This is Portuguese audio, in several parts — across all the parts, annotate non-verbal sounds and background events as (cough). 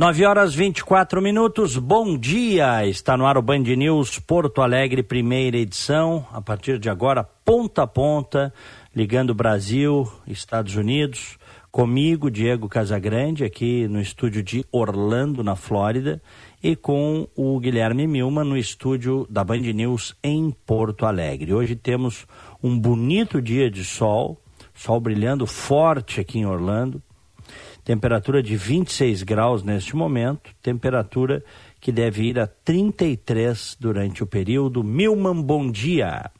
9 horas 24 minutos, bom dia! Está no ar o Band News Porto Alegre, primeira edição. A partir de agora, ponta a ponta, ligando Brasil, Estados Unidos. Comigo, Diego Casagrande, aqui no estúdio de Orlando, na Flórida, e com o Guilherme Milman no estúdio da Band News em Porto Alegre. Hoje temos um bonito dia de sol, sol brilhando forte aqui em Orlando temperatura de 26 graus neste momento, temperatura que deve ir a 33 durante o período. Milman, bom dia.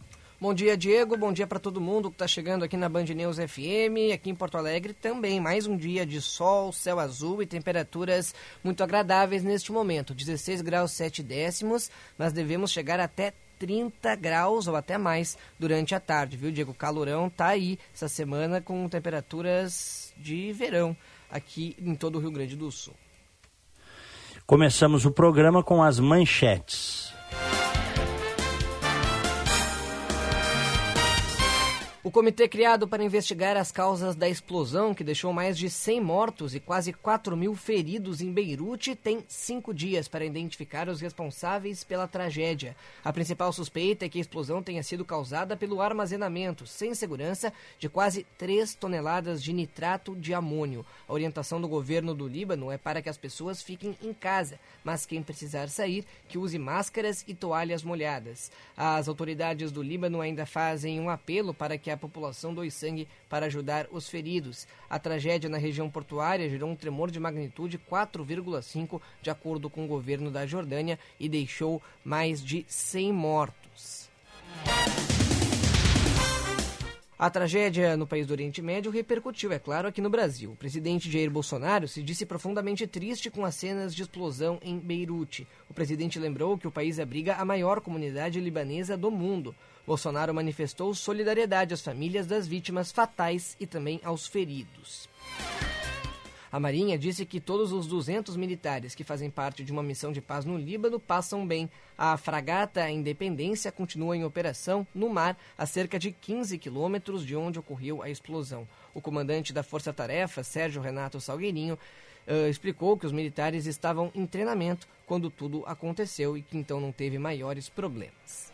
Bom dia, Diego. Bom dia para todo mundo que está chegando aqui na Band News FM, aqui em Porto Alegre também. Mais um dia de sol, céu azul e temperaturas muito agradáveis neste momento. 16 graus 7 décimos, mas devemos chegar até 30 graus ou até mais durante a tarde, viu, Diego? O calorão tá aí essa semana com temperaturas de verão aqui em todo o Rio Grande do Sul. Começamos o programa com as manchetes. O comitê criado para investigar as causas da explosão que deixou mais de 100 mortos e quase 4 mil feridos em Beirute tem cinco dias para identificar os responsáveis pela tragédia. A principal suspeita é que a explosão tenha sido causada pelo armazenamento, sem segurança, de quase 3 toneladas de nitrato de amônio. A orientação do governo do Líbano é para que as pessoas fiquem em casa, mas quem precisar sair, que use máscaras e toalhas molhadas. As autoridades do Líbano ainda fazem um apelo para que a população doe sangue para ajudar os feridos. A tragédia na região portuária gerou um tremor de magnitude 4,5, de acordo com o governo da Jordânia, e deixou mais de 100 mortos. A tragédia no país do Oriente Médio repercutiu, é claro, aqui no Brasil. O presidente Jair Bolsonaro se disse profundamente triste com as cenas de explosão em Beirute. O presidente lembrou que o país abriga a maior comunidade libanesa do mundo. Bolsonaro manifestou solidariedade às famílias das vítimas fatais e também aos feridos. A Marinha disse que todos os 200 militares que fazem parte de uma missão de paz no Líbano passam bem. A fragata Independência continua em operação no mar a cerca de 15 quilômetros de onde ocorreu a explosão. O comandante da Força Tarefa, Sérgio Renato Salgueirinho, uh, explicou que os militares estavam em treinamento quando tudo aconteceu e que então não teve maiores problemas.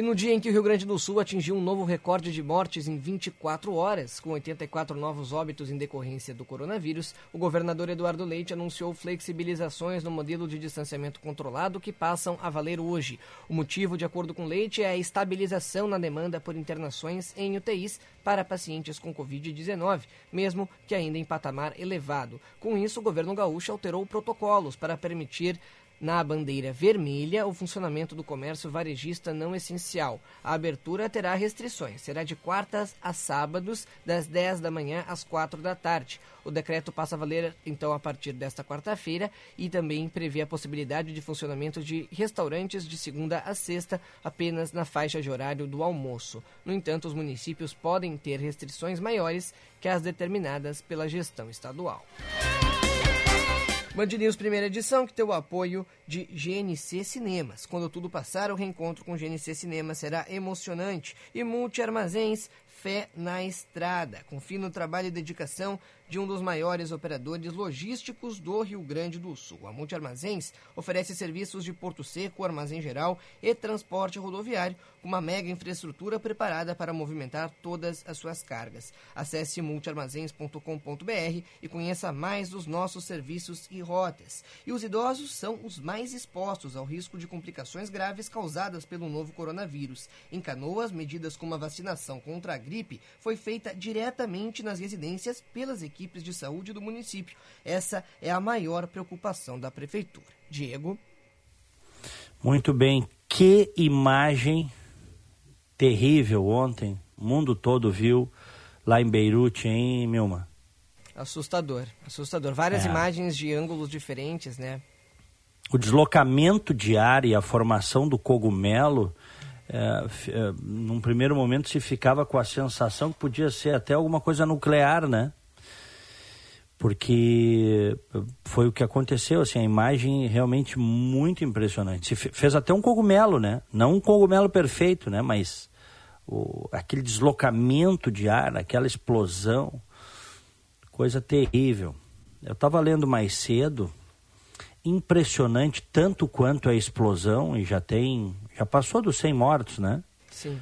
E no dia em que o Rio Grande do Sul atingiu um novo recorde de mortes em 24 horas, com 84 novos óbitos em decorrência do coronavírus, o governador Eduardo Leite anunciou flexibilizações no modelo de distanciamento controlado que passam a valer hoje. O motivo, de acordo com Leite, é a estabilização na demanda por internações em UTIs para pacientes com Covid-19, mesmo que ainda em patamar elevado. Com isso, o governo gaúcho alterou protocolos para permitir na bandeira vermelha, o funcionamento do comércio varejista não essencial. A abertura terá restrições. Será de quartas a sábados, das 10 da manhã às 4 da tarde. O decreto passa a valer, então, a partir desta quarta-feira e também prevê a possibilidade de funcionamento de restaurantes de segunda a sexta, apenas na faixa de horário do almoço. No entanto, os municípios podem ter restrições maiores que as determinadas pela gestão estadual. Band News primeira edição, que tem o apoio de GNC Cinemas. Quando tudo passar, o reencontro com GNC Cinemas será emocionante. E Multi Armazéns, fé na estrada. Confie no trabalho e dedicação de um dos maiores operadores logísticos do Rio Grande do Sul. A Multi Armazéns oferece serviços de porto seco, armazém geral e transporte rodoviário, com uma mega infraestrutura preparada para movimentar todas as suas cargas. Acesse multiarmazéns.com.br e conheça mais dos nossos serviços e rotas. E os idosos são os mais expostos ao risco de complicações graves causadas pelo novo coronavírus. Em Canoas, medidas como a vacinação contra a gripe foi feita diretamente nas residências pelas equipes de saúde do município. Essa é a maior preocupação da prefeitura. Diego. Muito bem. Que imagem terrível ontem. O mundo todo viu lá em Beirute, hein, Milma? Assustador, assustador. Várias é. imagens de ângulos diferentes, né? o deslocamento de ar e a formação do cogumelo, é, é, num primeiro momento se ficava com a sensação que podia ser até alguma coisa nuclear, né? Porque foi o que aconteceu, assim, a imagem realmente muito impressionante. Se fez até um cogumelo, né? Não um cogumelo perfeito, né? Mas o, aquele deslocamento de ar, aquela explosão, coisa terrível. Eu estava lendo mais cedo, impressionante tanto quanto a explosão e já tem, já passou dos 100 mortos, né? Sim.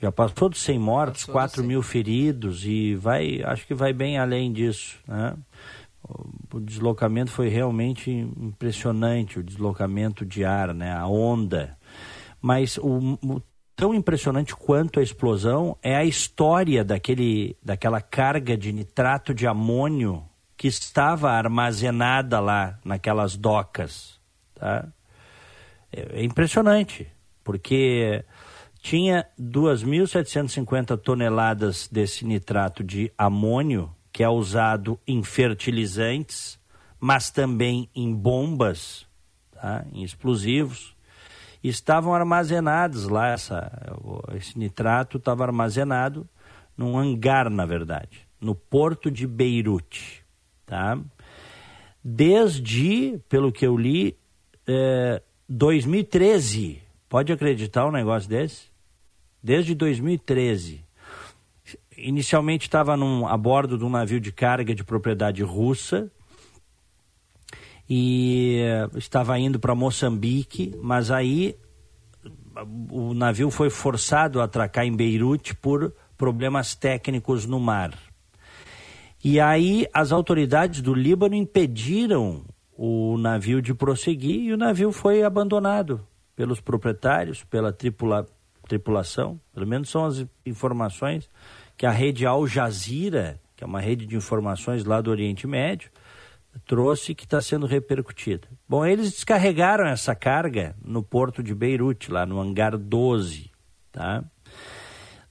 Já passou dos 100 mortos, passou 4 mil feridos e vai, acho que vai bem além disso, né? O deslocamento foi realmente impressionante, o deslocamento de ar, né? A onda. Mas o, o tão impressionante quanto a explosão é a história daquele, daquela carga de nitrato de amônio que estava armazenada lá naquelas docas. Tá? É, é impressionante, porque tinha 2.750 toneladas desse nitrato de amônio, que é usado em fertilizantes, mas também em bombas, tá? em explosivos estavam armazenados lá, essa, esse nitrato estava armazenado num hangar, na verdade, no porto de Beirute. Tá? Desde, pelo que eu li, é, 2013. Pode acreditar um negócio desse? Desde 2013. Inicialmente estava a bordo de um navio de carga de propriedade russa, e estava indo para Moçambique, mas aí o navio foi forçado a atracar em Beirute por problemas técnicos no mar. E aí as autoridades do Líbano impediram o navio de prosseguir e o navio foi abandonado pelos proprietários, pela tripula, tripulação. Pelo menos são as informações que a rede Al Jazeera, que é uma rede de informações lá do Oriente Médio, trouxe que está sendo repercutida. Bom, eles descarregaram essa carga no porto de Beirute, lá no hangar 12. Tá?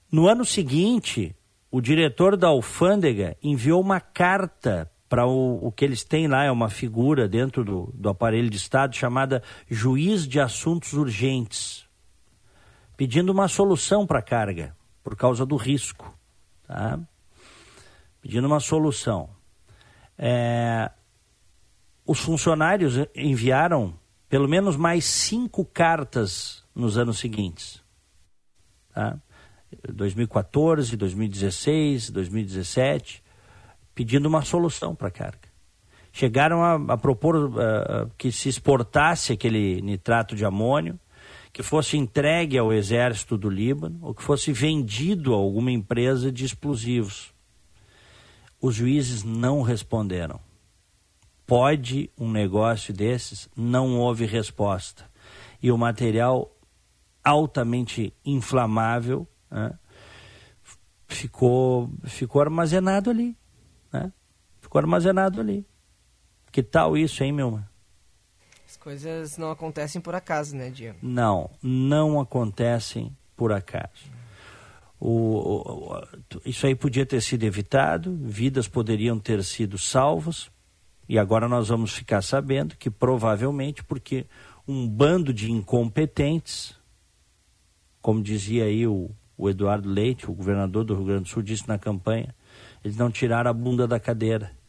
No ano seguinte, o diretor da alfândega enviou uma carta para o, o que eles têm lá, é uma figura dentro do, do aparelho de Estado chamada Juiz de Assuntos Urgentes, pedindo uma solução para a carga, por causa do risco. Tá? Pedindo uma solução. É, os funcionários enviaram pelo menos mais cinco cartas nos anos seguintes. Tá? 2014, 2016, 2017, pedindo uma solução para a carga. Chegaram a, a propor uh, que se exportasse aquele nitrato de amônio, que fosse entregue ao exército do Líbano ou que fosse vendido a alguma empresa de explosivos. Os juízes não responderam pode um negócio desses? Não houve resposta. E o material altamente inflamável né, ficou, ficou armazenado ali. Ficou armazenado ali. Que tal isso, hein, meu? As coisas não acontecem por acaso, né, Diego? Não, não acontecem por acaso. O, o, isso aí podia ter sido evitado, vidas poderiam ter sido salvas, e agora nós vamos ficar sabendo que provavelmente porque um bando de incompetentes, como dizia aí o, o Eduardo Leite, o governador do Rio Grande do Sul, disse na campanha, eles não tiraram a bunda da cadeira.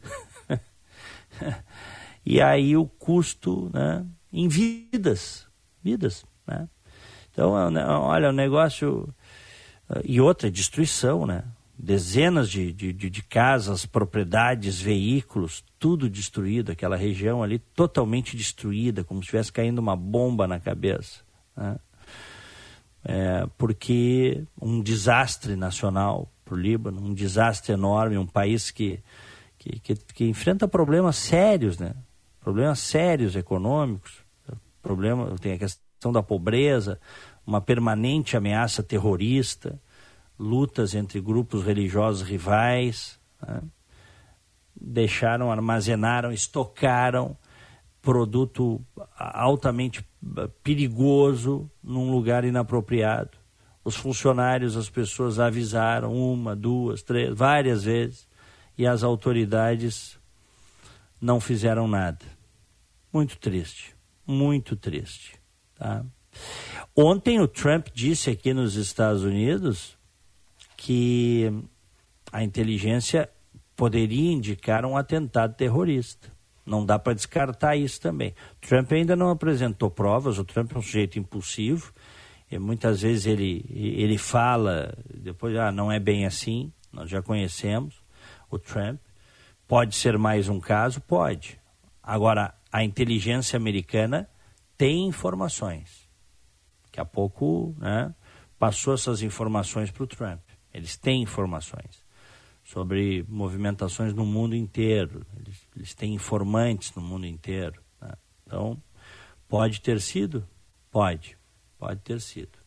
(laughs) e aí o custo né, em vidas, vidas. Né? Então, é olha, o negócio... E outra, destruição, né? dezenas de, de, de, casas, propriedades, veículos, tudo destruído, aquela região ali totalmente destruída, como se estivesse caindo uma bomba na cabeça. Né? É, porque um desastre nacional para o Líbano, um desastre enorme, um país que, que, que, que, enfrenta problemas sérios, né? problemas sérios econômicos, problema, tem a questão da pobreza, uma permanente ameaça terrorista, lutas entre grupos religiosos rivais, né? deixaram, armazenaram, estocaram produto altamente perigoso num lugar inapropriado. Os funcionários, as pessoas avisaram uma, duas, três, várias vezes e as autoridades não fizeram nada. Muito triste, muito triste. Tá? Ontem o Trump disse aqui nos Estados Unidos que a inteligência poderia indicar um atentado terrorista. Não dá para descartar isso também. Trump ainda não apresentou provas, o Trump é um sujeito impulsivo, e muitas vezes ele, ele fala, depois, ah, não é bem assim, nós já conhecemos o Trump. Pode ser mais um caso? Pode. Agora, a inteligência americana tem informações. Daqui a pouco né, passou essas informações para o Trump. Eles têm informações sobre movimentações no mundo inteiro. Eles, eles têm informantes no mundo inteiro. Né? Então, pode ter sido? Pode. Pode ter sido.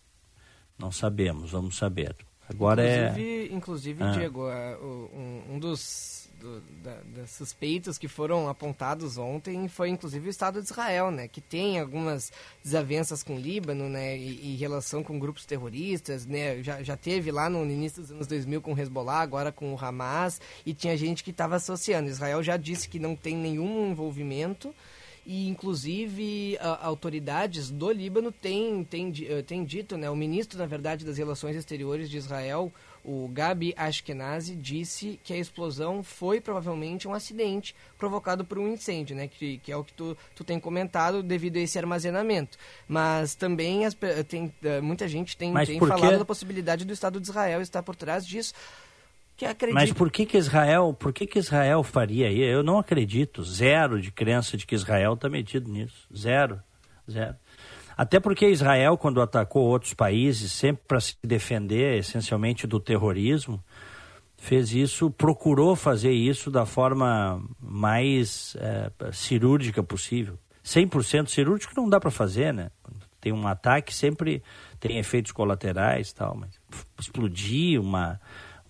Não sabemos, vamos saber. Agora inclusive, é. Inclusive, ah. Diego, é, um, um dos do, da, das suspeitos que foram apontados ontem foi inclusive o Estado de Israel, né, que tem algumas desavenças com o Líbano, né, e, e relação com grupos terroristas, né, já, já teve lá no início dos anos 2000 com o Hezbollah, agora com o Hamas, e tinha gente que estava associando. Israel já disse que não tem nenhum envolvimento, e inclusive a, autoridades do Líbano têm, têm, eh, têm dito, né, o ministro, na verdade, das Relações Exteriores de Israel, o Gabi Ashkenazi disse que a explosão foi provavelmente um acidente provocado por um incêndio, né? Que, que é o que tu, tu tem comentado devido a esse armazenamento. Mas também as, tem, eh, muita gente tem, tem falado da possibilidade do Estado de Israel estar por trás disso. Que. Mas por que, que Israel, por que, que Israel faria isso? Eu não acredito, zero de crença de que Israel está metido nisso, zero, zero. Até porque Israel, quando atacou outros países, sempre para se defender essencialmente do terrorismo, fez isso, procurou fazer isso da forma mais é, cirúrgica possível. 100% cirúrgico não dá para fazer, né? Tem um ataque, sempre tem efeitos colaterais tal, mas explodir uma,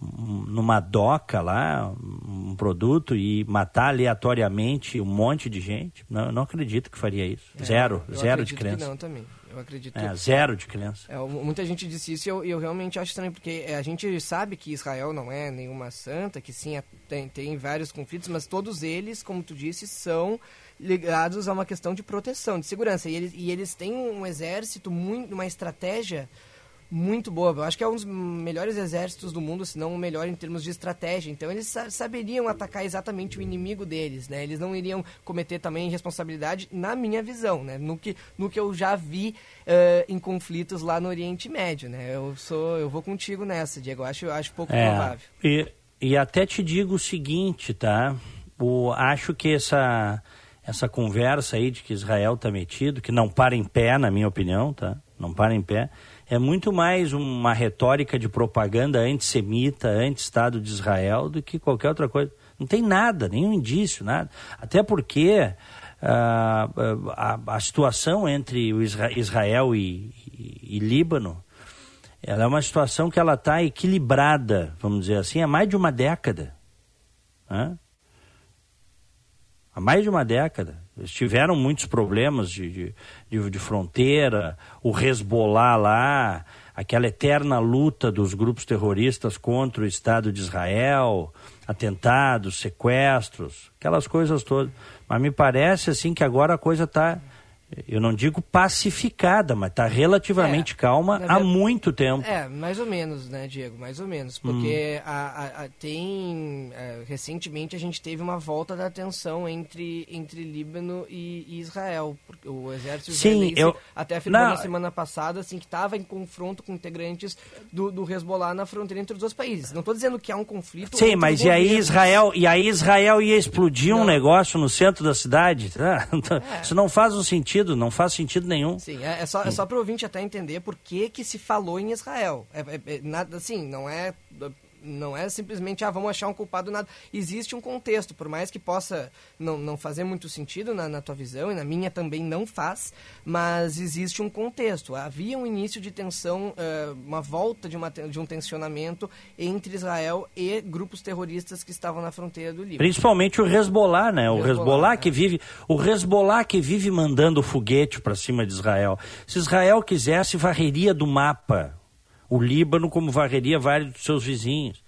numa doca lá, um produto e matar aleatoriamente um monte de gente. Não, não acredito que faria isso. É, zero, zero de crença. não também. Eu acredito. É, zero de crença. É, muita gente disse isso e eu, eu, realmente acho estranho, porque é, a gente sabe que Israel não é nenhuma santa, que sim, é, tem, tem vários conflitos, mas todos eles, como tu disse, são ligados a uma questão de proteção, de segurança. E eles, e eles têm um exército, muito, uma estratégia muito boa. Eu acho que é um dos melhores exércitos do mundo, se não o melhor em termos de estratégia. Então eles saberiam atacar exatamente o inimigo deles, né? Eles não iriam cometer também responsabilidade, na minha visão, né? No que, no que eu já vi uh, em conflitos lá no Oriente Médio, né? Eu sou, eu vou contigo nessa, Diego. Eu acho, eu acho pouco é, provável. E, e até te digo o seguinte, tá? O, acho que essa essa conversa aí de que Israel está metido, que não para em pé, na minha opinião, tá? Não para em pé é muito mais uma retórica de propaganda antissemita, anti-Estado de Israel, do que qualquer outra coisa. Não tem nada, nenhum indício, nada. Até porque uh, a, a, situação entre o Israel e, e, e, Líbano, ela é uma situação que ela está equilibrada, vamos dizer assim, há mais de uma década. Né? Há mais de uma década. Eles tiveram muitos problemas de, de, de, fronteira, o Hezbollah lá, aquela eterna luta dos grupos terroristas contra o Estado de Israel, atentados, sequestros, aquelas coisas todas. Mas me parece assim que agora a coisa está eu não digo pacificada, mas está relativamente é, calma há muito tempo. É, mais ou menos, né, Diego? Mais ou menos. Porque hum. a, a, a, tem. É, recentemente a gente teve uma volta da tensão entre, entre Líbano e, e Israel. O exército Sim, eu, até afirmou na semana passada assim, que estava em confronto com integrantes do, do Hezbollah na fronteira entre os dois países. Não estou dizendo que há um conflito. Sim, mas e aí Israel e aí Israel ia explodir não. um negócio no centro da cidade? (laughs) É. Isso não faz um sentido sentido, não faz sentido nenhum. Sim, é, é só, é só para o ouvinte até entender por que, que se falou em Israel. É, é, é nada assim, não é não é simplesmente, ah, vamos achar um culpado nada. Existe um contexto, por mais que possa não, não fazer muito sentido na, na tua visão, e na minha também não faz, mas existe um contexto. Havia um início de tensão, uh, uma volta de, uma, de um tensionamento entre Israel e grupos terroristas que estavam na fronteira do Líbano. Principalmente o Hezbollah, né? O Hezbollah, é. que vive, o Hezbollah que vive mandando foguete para cima de Israel. Se Israel quisesse, varreria do mapa o Líbano como varreria vários dos seus vizinhos.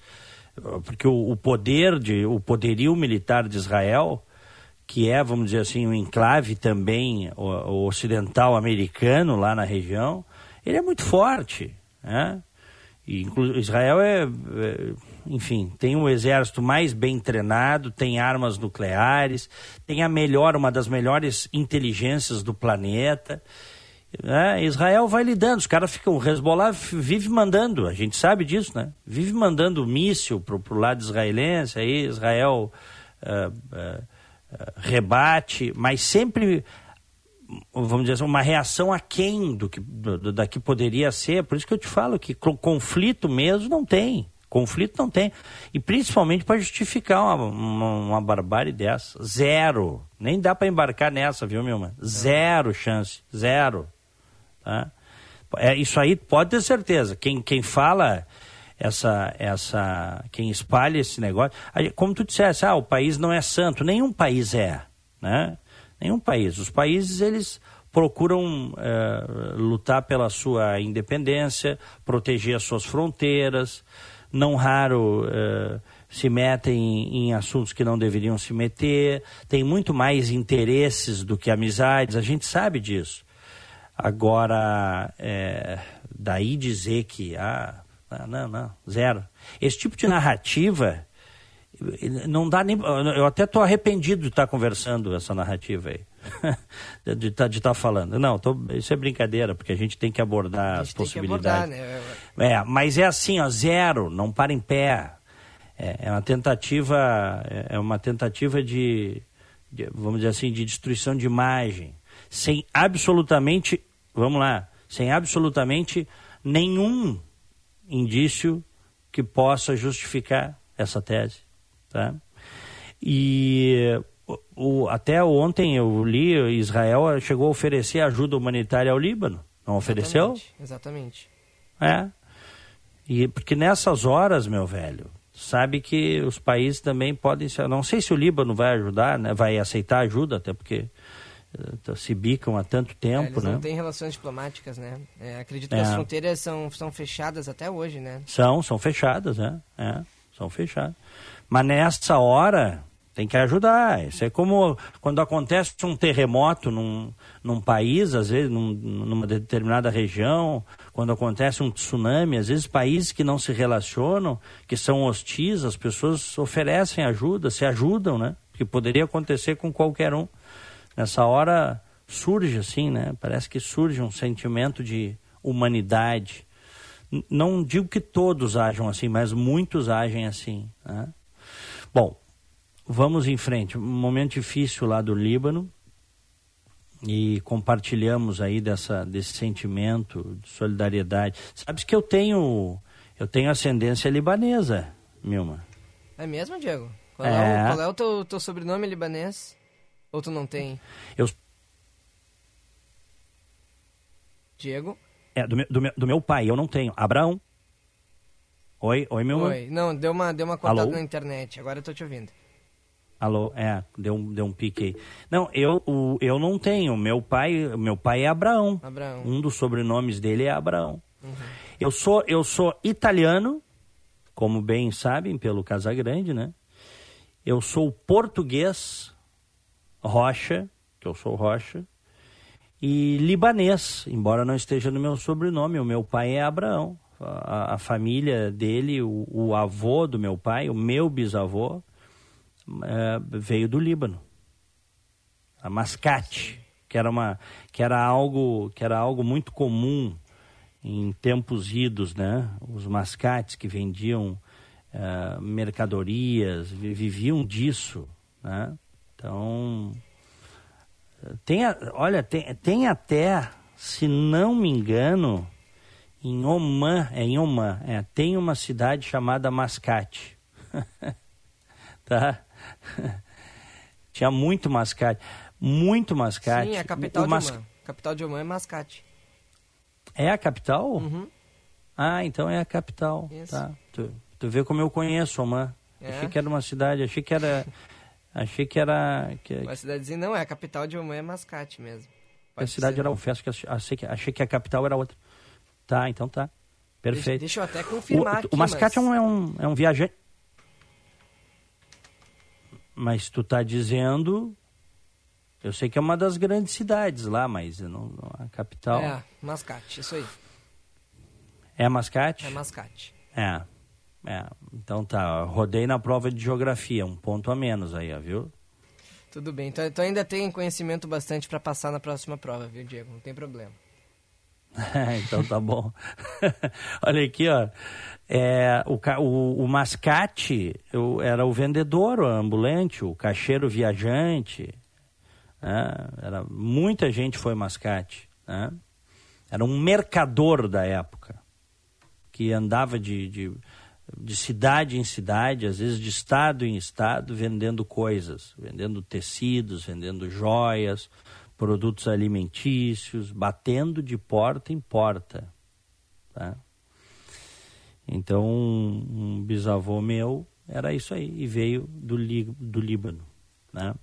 Porque o, o poder, de, o poderio militar de Israel, que é, vamos dizer assim, um enclave também o, o ocidental americano lá na região, ele é muito forte. Né? E, Israel é, é, enfim, tem um exército mais bem treinado, tem armas nucleares, tem a melhor, uma das melhores inteligências do planeta. É, Israel vai lidando, os caras ficam. O Hezbollah vive mandando, a gente sabe disso, né? Vive mandando míssil pro, pro lado israelense, aí Israel uh, uh, uh, rebate, mas sempre, vamos dizer assim, uma reação aquém do que, do, da que poderia ser. Por isso que eu te falo que conflito mesmo não tem. Conflito não tem. E principalmente para justificar uma, uma, uma, barbárie dessa. Zero. Nem dá para embarcar nessa, viu, meu mano? Zero chance. Zero. É, isso aí pode ter certeza. Quem, quem fala essa, essa, quem espalha esse negócio, como tu disseste, ah, o país não é santo. Nenhum país é, né? Nenhum país. Os países, eles procuram é, lutar pela sua independência, proteger as suas fronteiras, não raro é, se metem em, em, assuntos que não deveriam se meter, tem muito mais interesses do que amizades, a gente sabe disso. Agora, é, daí dizer que, ah, não, não, zero. Esse tipo de narrativa, não dá nem. Eu até estou arrependido de estar tá conversando essa narrativa aí. (laughs) de estar tá, tá falando. Não, tô, isso é brincadeira, porque a gente tem que abordar as possibilidades. Abordar, né? É, mas é assim, ó, zero, não para em pé. É, é uma tentativa, é, é uma tentativa de, de, vamos dizer assim, de destruição de imagem, sem absolutamente vamos lá, sem absolutamente nenhum indício que possa justificar essa tese. Tá? E o, até ontem eu li, Israel chegou a oferecer ajuda humanitária ao Líbano. Não ofereceu? Exatamente. É. E porque nessas horas, meu velho, sabe que os países também podem ser. Não sei se o Líbano vai ajudar, né? vai aceitar ajuda, até porque se bicam há tanto tempo, é, eles né? Não tem relações diplomáticas, né? É, acredito que é. as fronteiras são, são fechadas até hoje, né? São, são fechadas, né? É, são fechadas. Mas nessa hora tem que ajudar. Isso é como quando acontece um terremoto num, num país, às vezes num, numa determinada região, quando acontece um tsunami, às vezes países que não se relacionam, que são hostis, as pessoas oferecem ajuda, se ajudam, né? Que poderia acontecer com qualquer um nessa hora surge assim, né? Parece que surge um sentimento de humanidade. Não digo que todos ajam assim, mas muitos agem assim. Né? Bom, vamos em frente. Um momento difícil lá do Líbano e compartilhamos aí dessa, desse sentimento de solidariedade. Sabes que eu tenho eu tenho ascendência libanesa, Milma. É mesmo, Diego? Qual é, é o, qual é o teu, teu sobrenome libanês? Ou tu não tem? Eu. Diego? É, do meu, do meu, do meu pai, eu não tenho. Abraão. Oi, oi, meu Oi, não, deu uma, deu uma cortada Alô? na internet, agora eu tô te ouvindo. Alô, é, deu um, deu um pique aí. Não, eu, o, eu não tenho. Meu pai, meu pai é Abraão. Abraão. Um dos sobrenomes dele é Abraão. Uhum. Eu sou, eu sou italiano, como bem sabem pelo Casagrande, né? Eu sou português, Rocha, que eu sou Rocha, e libanês, embora não esteja no meu sobrenome. O meu pai é Abraão. A, a família dele, o, o, avô do meu pai, o meu bisavô, é, veio do Líbano. A mascate, que era, uma, que, era algo, que era algo muito comum em tempos idos, né? Os mascates que vendiam uh, mercadorias, viviam disso, né? Então, tem, olha, tem, tem até, se não me engano, em Oman, é em Oman, é, tem uma cidade chamada Mascate. (laughs) tá? (laughs) Tinha muito mascate, muito mascate. Sim, é a capital o, de mas... Oman. A capital de Oman é Mascate. É a capital? Uhum. Ah, então é a capital. Isso. Tá. Tu, tu vê como eu conheço Oman. É. Achei que era uma cidade, achei que era Achei que era. Que... Uma cidadezinha não, é a capital de Oman é Mascate mesmo. Pode a cidade era Ufes, que achei, que, achei que a capital era outra. Tá, então tá. Perfeito. Deixa, deixa eu até confirmar o, aqui, o Mascate mas... é, um, é um viajante. Mas tu tá dizendo Eu sei que é uma das grandes cidades lá, mas não, a capital. É, Mascate, isso aí. É Mascate? É Mascate. É. É. Então tá, rodei na prova de geografia, um ponto a menos aí, ó, viu? Tudo bem. Então, então ainda tem conhecimento bastante para passar na próxima prova, viu, Diego? Não tem problema. (laughs) então tá bom. (laughs) Olha aqui, ó. É, o, o, o mascate eu, era o vendedor, o ambulante, o caixeiro viajante. Né? Era, muita gente foi mascate. Né? Era um mercador da época que andava de, de, de cidade em cidade, às vezes de estado em estado, vendendo coisas, vendendo tecidos, vendendo joias, produtos alimentícios, batendo de porta em porta. Tá? Então, um, um bisavô meu era isso aí, e veio do, do Líbano. Né?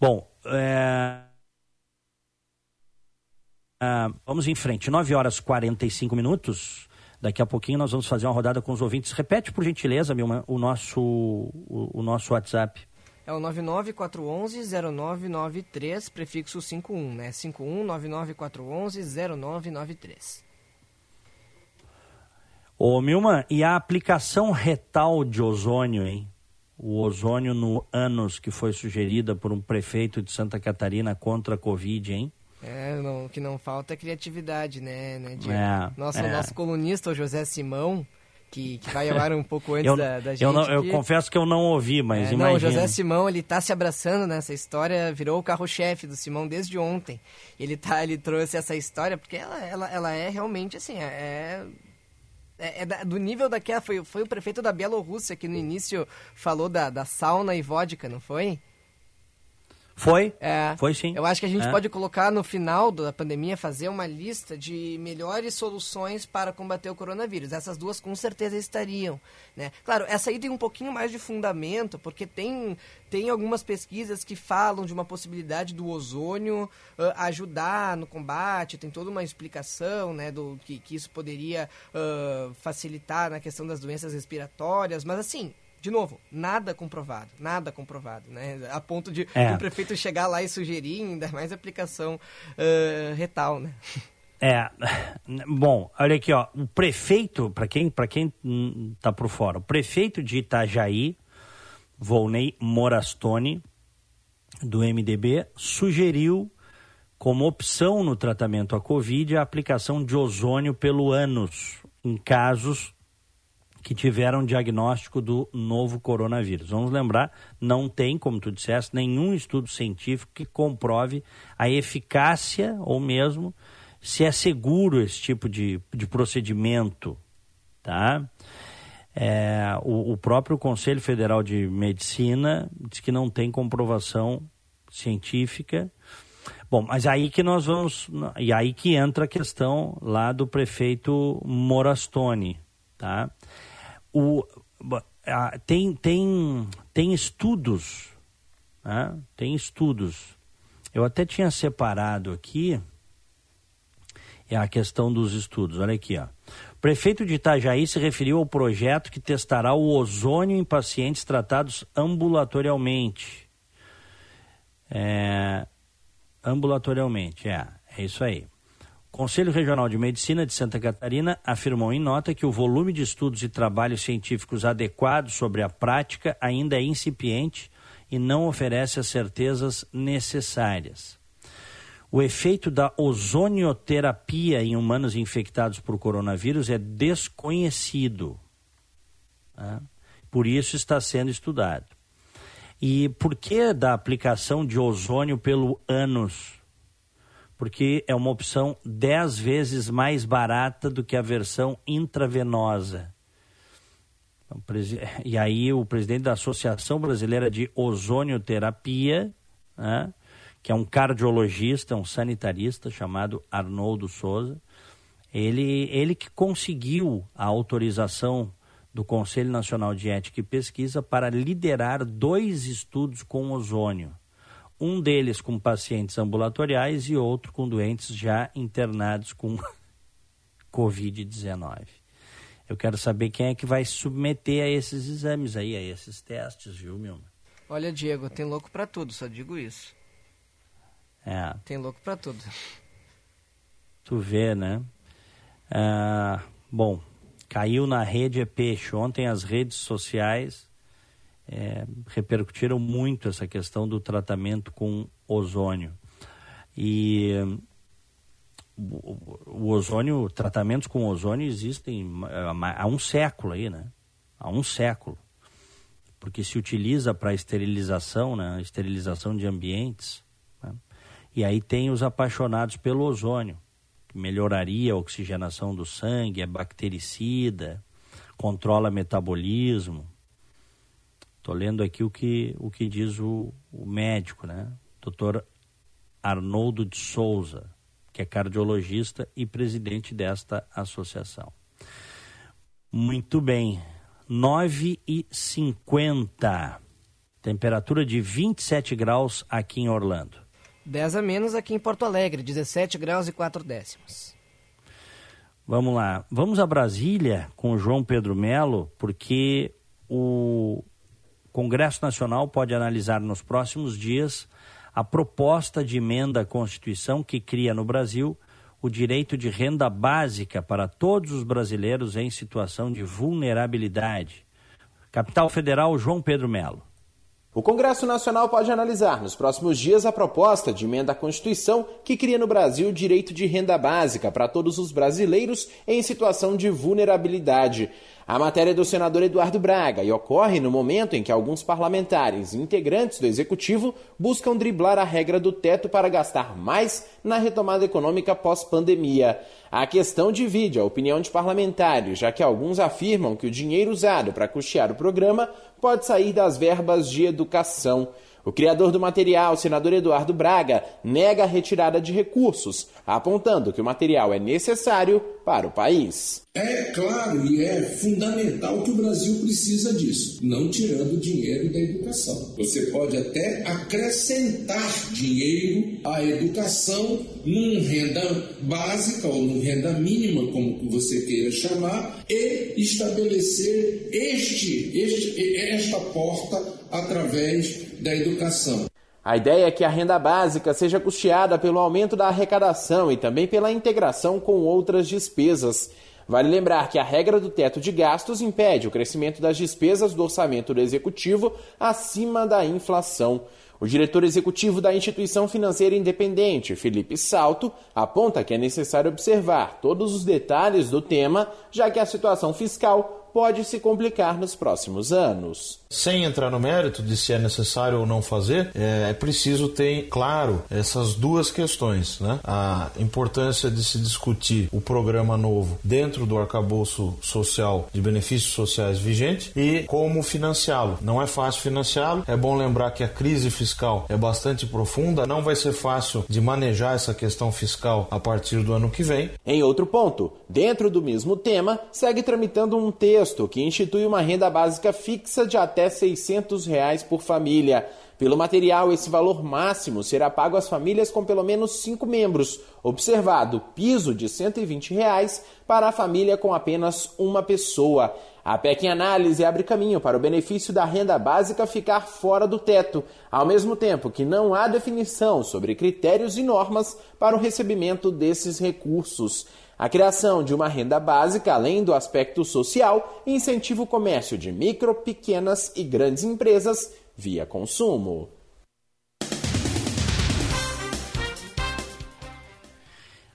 Bom, é... ah, vamos em frente. 9 horas e 45 minutos. Daqui a pouquinho nós vamos fazer uma rodada com os ouvintes. Repete, por gentileza, meu, o, nosso, o, o nosso WhatsApp. É o 99411-0993, prefixo 51, né? 51-99411-0993. Ô, Milman, e a aplicação retal de ozônio, hein? O ozônio no ânus que foi sugerida por um prefeito de Santa Catarina contra a Covid, hein? É, não, o que não falta é criatividade, né, né É, nosso, é. nosso colunista, o José Simão, que, que vai ao ar um pouco antes eu, da, da, gente. Eu, não, eu confesso que eu não ouvi, mas é, Não, o José Simão, ele tá se abraçando nessa história, virou o carro-chefe do Simão desde ontem. Ele, tá, ele trouxe essa história porque ela, ela, ela é realmente, assim, é... É, é da, do nível daquela, foi, foi o prefeito da Bielorrússia que no início falou da, da sauna e vodka, não foi? Foi? É. Foi sim. Eu acho que a gente é. pode colocar no final da pandemia, fazer uma lista de melhores soluções para combater o coronavírus. Essas duas com certeza estariam. Né? Claro, essa aí tem um pouquinho mais de fundamento, porque tem, tem algumas pesquisas que falam de uma possibilidade do ozônio uh, ajudar no combate, tem toda uma explicação né, do que, que isso poderia uh, facilitar na questão das doenças respiratórias, mas assim, de novo, nada comprovado, nada comprovado, né? A ponto de é. o prefeito chegar lá e sugerir ainda mais aplicação uh, retal, né? É, (laughs) bom, olha aqui, ó, o prefeito, para quem para quem tá por fora, o prefeito de Itajaí, Volney Morastone, do MDB, sugeriu como opção no tratamento à Covid a aplicação de ozônio pelo ânus em casos que tiveram diagnóstico do novo coronavírus. Vamos lembrar, não tem, como tu disseste, nenhum estudo científico que comprove a eficácia ou mesmo se é seguro esse tipo de, de procedimento, tá? É, o, o próprio Conselho Federal de Medicina diz que não tem comprovação científica Bom, mas aí que nós vamos. E aí que entra a questão lá do prefeito Morastone. Tá? O, tem, tem, tem estudos, né? tem estudos. Eu até tinha separado aqui é a questão dos estudos. Olha aqui, ó. O prefeito de Itajaí se referiu ao projeto que testará o ozônio em pacientes tratados ambulatorialmente. É, ambulatorialmente, é, é isso aí. Conselho Regional de Medicina de Santa Catarina afirmou em nota que o volume de estudos e trabalhos científicos adequados sobre a prática ainda é incipiente e não oferece as certezas necessárias. O efeito da ozonioterapia em humanos infectados por coronavírus é desconhecido. Né? Por isso está sendo estudado. E por que da aplicação de ozônio pelo ânus? Porque é uma opção dez vezes mais barata do que a versão intravenosa. (laughs) E aí o presidente da Associação Brasileira de Ozonioterapia, né, que é um cardiologista, um sanitarista chamado Arnoldo Souza, ele, ele que conseguiu a autorização do Conselho Nacional de Ética e Pesquisa para liderar dois estudos com ozônio um deles com pacientes ambulatoriais e outro com doentes já internados com (laughs) Covid-19. Eu quero saber quem é que vai submeter a esses exames aí, a esses testes, viu, meu? Olha, Diego, tem louco para tudo, só digo isso. É. Tem louco para tudo. Tu vê, né? Ah, bom, caiu na rede é peixe. Ontem as redes sociais é, repercutiram muito essa questão do tratamento com ozônio. E o, ozônio, tratamentos com ozônio existem há um século aí, né? Há um século. Porque se utiliza para esterilização, né? Esterilização de ambientes. Né? E aí tem os apaixonados pelo ozônio melhoraria a oxigenação do sangue, é bactericida, controla metabolismo. Estou lendo aqui o que, o que diz o, o médico, né? Dr. Arnoldo de Souza, que é cardiologista e presidente desta associação. Muito bem, 9 e 50 temperatura de 27 graus aqui em Orlando. 10 a menos aqui em Porto Alegre, 17 graus e 4 décimos. Vamos lá. Vamos a Brasília com o João Pedro Melo, porque o Congresso Nacional pode analisar nos próximos dias a proposta de emenda à Constituição que cria no Brasil o direito de renda básica para todos os brasileiros em situação de vulnerabilidade. Capital Federal, João Pedro Melo. O Congresso Nacional pode analisar nos próximos dias a proposta de emenda à Constituição que cria no Brasil o direito de renda básica para todos os brasileiros em situação de vulnerabilidade. A matéria é do senador Eduardo Braga e ocorre no momento em que alguns parlamentares e integrantes do executivo buscam driblar a regra do teto para gastar mais na retomada econômica pós-pandemia. A questão divide a opinião de parlamentares, já que alguns afirmam que o dinheiro usado para custear o programa pode sair das verbas de educação. O criador do material, senador Eduardo Braga, nega a retirada de recursos, apontando que o material é necessário para o país. É claro e é fundamental que o Brasil precisa disso, não tirando dinheiro da educação. Você pode até acrescentar dinheiro à educação num renda básica ou num renda mínima, como você queira chamar, e estabelecer este, este esta porta através da educação. A ideia é que a renda básica seja custeada pelo aumento da arrecadação e também pela integração com outras despesas. Vale lembrar que a regra do teto de gastos impede o crescimento das despesas do orçamento do executivo acima da inflação. O diretor executivo da instituição financeira independente, Felipe Salto, aponta que é necessário observar todos os detalhes do tema, já que a situação fiscal pode se complicar nos próximos anos. Sem entrar no mérito de se é necessário ou não fazer, é, é preciso ter claro essas duas questões, né? A importância de se discutir o programa novo dentro do arcabouço social de benefícios sociais vigente e como financiá-lo. Não é fácil financiá-lo. É bom lembrar que a crise fiscal é bastante profunda. Não vai ser fácil de manejar essa questão fiscal a partir do ano que vem. Em outro ponto, dentro do mesmo tema, segue tramitando um texto texto que institui uma renda básica fixa de até 600 reais por família. Pelo material, esse valor máximo será pago às famílias com pelo menos cinco membros, observado piso de 120 reais para a família com apenas uma pessoa. A PEC em análise abre caminho para o benefício da renda básica ficar fora do teto, ao mesmo tempo que não há definição sobre critérios e normas para o recebimento desses recursos. A criação de uma renda básica, além do aspecto social, incentiva o comércio de micro, pequenas e grandes empresas via consumo.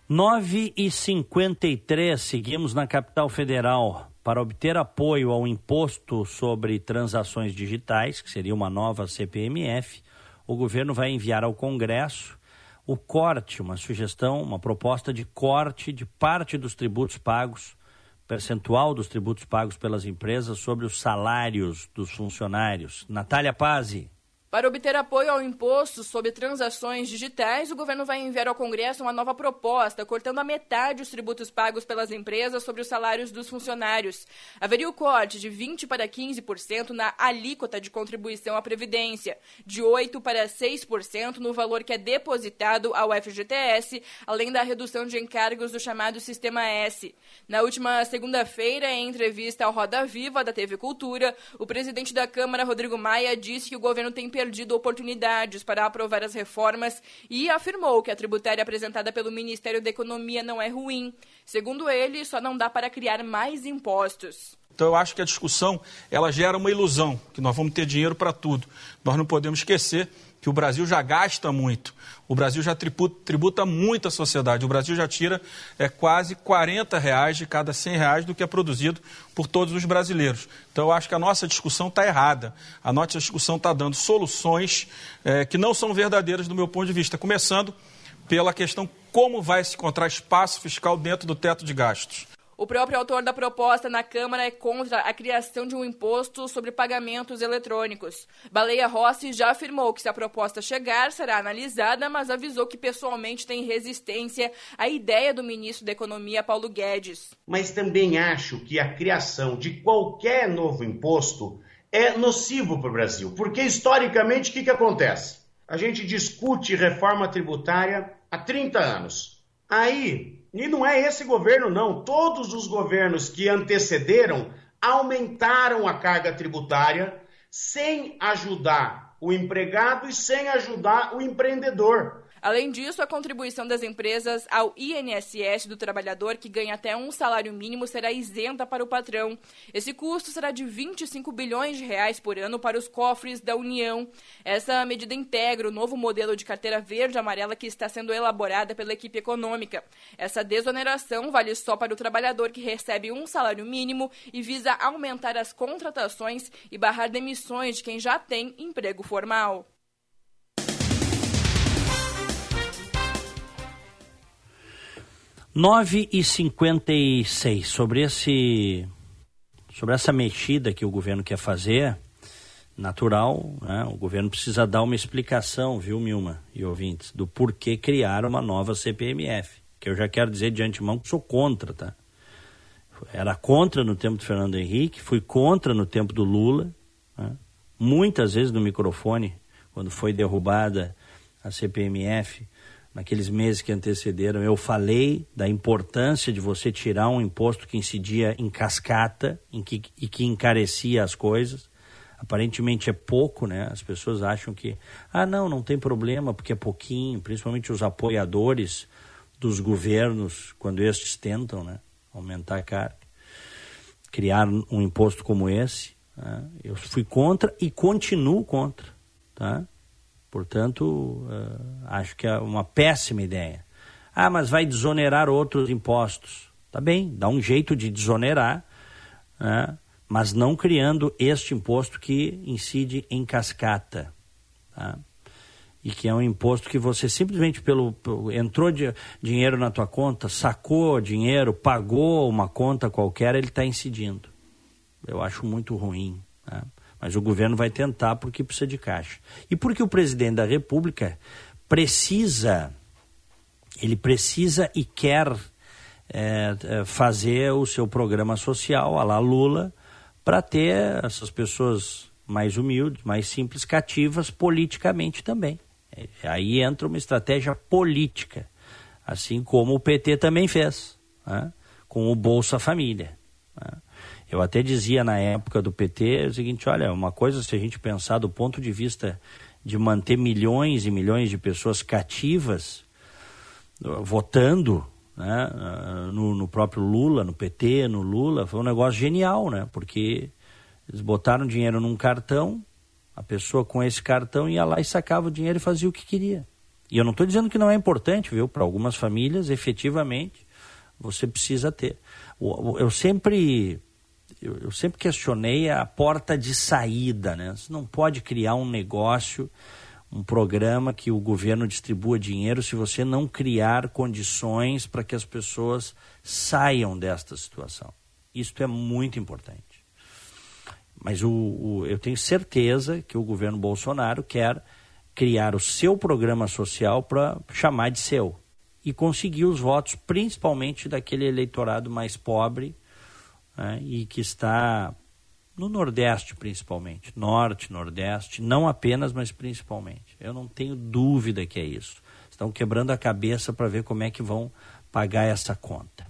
Nove e cinquenta seguimos na capital federal. Para obter apoio ao imposto sobre transações digitais, que seria uma nova CPMF, o governo vai enviar ao Congresso o corte, uma sugestão, uma proposta de corte de parte dos tributos pagos, percentual dos tributos pagos pelas empresas sobre os salários dos funcionários. Natália Pazzi. Para obter apoio ao imposto sobre transações digitais, o governo vai enviar ao Congresso uma nova proposta, cortando a metade os tributos pagos pelas empresas sobre os salários dos funcionários. Haveria o corte de 20% para 15% na alíquota de contribuição à Previdência, de 8% para 6% no valor que é depositado ao FGTS, além da redução de encargos do chamado Sistema S. Na última segunda-feira, em entrevista ao Roda Viva da TV Cultura, o presidente da Câmara, Rodrigo Maia, disse que o governo tem perdido oportunidades para aprovar as reformas e afirmou que a tributária apresentada pelo Ministério da Economia não é ruim. Segundo ele, só não dá para criar mais impostos. Então eu acho que a discussão ela gera uma ilusão, que nós vamos ter dinheiro para tudo. Nós não podemos esquecer que o Brasil já gasta muito, o Brasil já tributa, tributa muito a sociedade, o Brasil já tira é, quase 40 reais de cada 100 reais do que é produzido por todos os brasileiros. Então eu acho que a nossa discussão está errada, a nossa discussão está dando soluções é, que não são verdadeiras do meu ponto de vista, começando pela questão como vai se encontrar espaço fiscal dentro do teto de gastos. O próprio autor da proposta na Câmara é contra a criação de um imposto sobre pagamentos eletrônicos. Baleia Rossi já afirmou que se a proposta chegar, será analisada, mas avisou que pessoalmente tem resistência à ideia do ministro da Economia, Paulo Guedes. Mas também acho que a criação de qualquer novo imposto é nocivo para o Brasil, porque historicamente o que, que acontece? A gente discute reforma tributária há 30 anos. Aí e não é esse governo, não. Todos os governos que antecederam aumentaram a carga tributária sem ajudar o empregado e sem ajudar o empreendedor. Além disso, a contribuição das empresas ao INSS do trabalhador que ganha até um salário mínimo será isenta para o patrão. Esse custo será de 25 bilhões de reais por ano para os cofres da União. Essa medida integra o novo modelo de carteira verde amarela que está sendo elaborada pela equipe econômica. Essa desoneração vale só para o trabalhador que recebe um salário mínimo e visa aumentar as contratações e barrar demissões de quem já tem emprego formal. 9 e 56 sobre esse sobre essa mexida que o governo quer fazer, natural, né? o governo precisa dar uma explicação, viu, Milma e ouvintes, do porquê criar uma nova CPMF. Que eu já quero dizer de antemão que sou contra, tá? Era contra no tempo do Fernando Henrique, fui contra no tempo do Lula, né? muitas vezes no microfone, quando foi derrubada a CPMF, naqueles meses que antecederam, eu falei da importância de você tirar um imposto que incidia em cascata em que, e que encarecia as coisas. Aparentemente é pouco, né? As pessoas acham que, ah, não, não tem problema, porque é pouquinho, principalmente os apoiadores dos governos, quando estes tentam, né? Aumentar a carga. Criar um imposto como esse. Né? Eu fui contra e continuo contra, tá? Portanto, uh, acho que é uma péssima ideia. Ah, mas vai desonerar outros impostos. Tá bem, dá um jeito de desonerar, né? mas não criando este imposto que incide em cascata. Tá? E que é um imposto que você simplesmente pelo, entrou de, dinheiro na tua conta, sacou dinheiro, pagou uma conta qualquer, ele está incidindo. Eu acho muito ruim. Tá? Mas o governo vai tentar porque precisa de caixa. E porque o presidente da República precisa, ele precisa e quer é, é fazer o seu programa social, a la Lula, para ter essas pessoas mais humildes, mais simples, cativas politicamente também. É, aí entra uma estratégia política, assim como o PT também fez, né? com o Bolsa Família. Né? Eu até dizia na época do PT o seguinte: olha, uma coisa, se a gente pensar do ponto de vista de manter milhões e milhões de pessoas cativas votando né, no, no, próprio Lula, no PT, no Lula, foi um negócio genial, né? Porque eles botaram dinheiro num cartão, a pessoa com esse cartão ia lá e sacava o dinheiro e fazia o que queria. E eu não estou dizendo que não é importante, viu? Para algumas famílias, efetivamente, você precisa ter. Eu sempre eu, eu, sempre questionei a porta de saída, né? Você não pode criar um negócio, um programa que o governo distribua dinheiro se você não criar condições para que as pessoas saiam desta situação. Isto é muito importante. Mas o, o, eu tenho certeza que o governo Bolsonaro quer criar o seu programa social para chamar de seu e conseguir os votos, principalmente daquele eleitorado mais pobre né, e que está no Nordeste principalmente, Norte, Nordeste, não apenas, mas principalmente. Eu não tenho dúvida que é isso. Estão quebrando a cabeça para ver como é que vão pagar essa conta.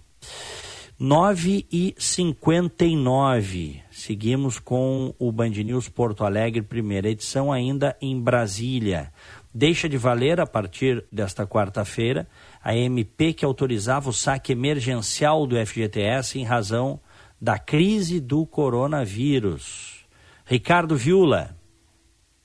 9 e 59 Seguimos com o Band News Porto Alegre, primeira edição, ainda em Brasília. Deixa de valer, a partir desta quarta-feira, a MP que autorizava o saque emergencial do FGTS em razão da crise do coronavírus. Ricardo Viula.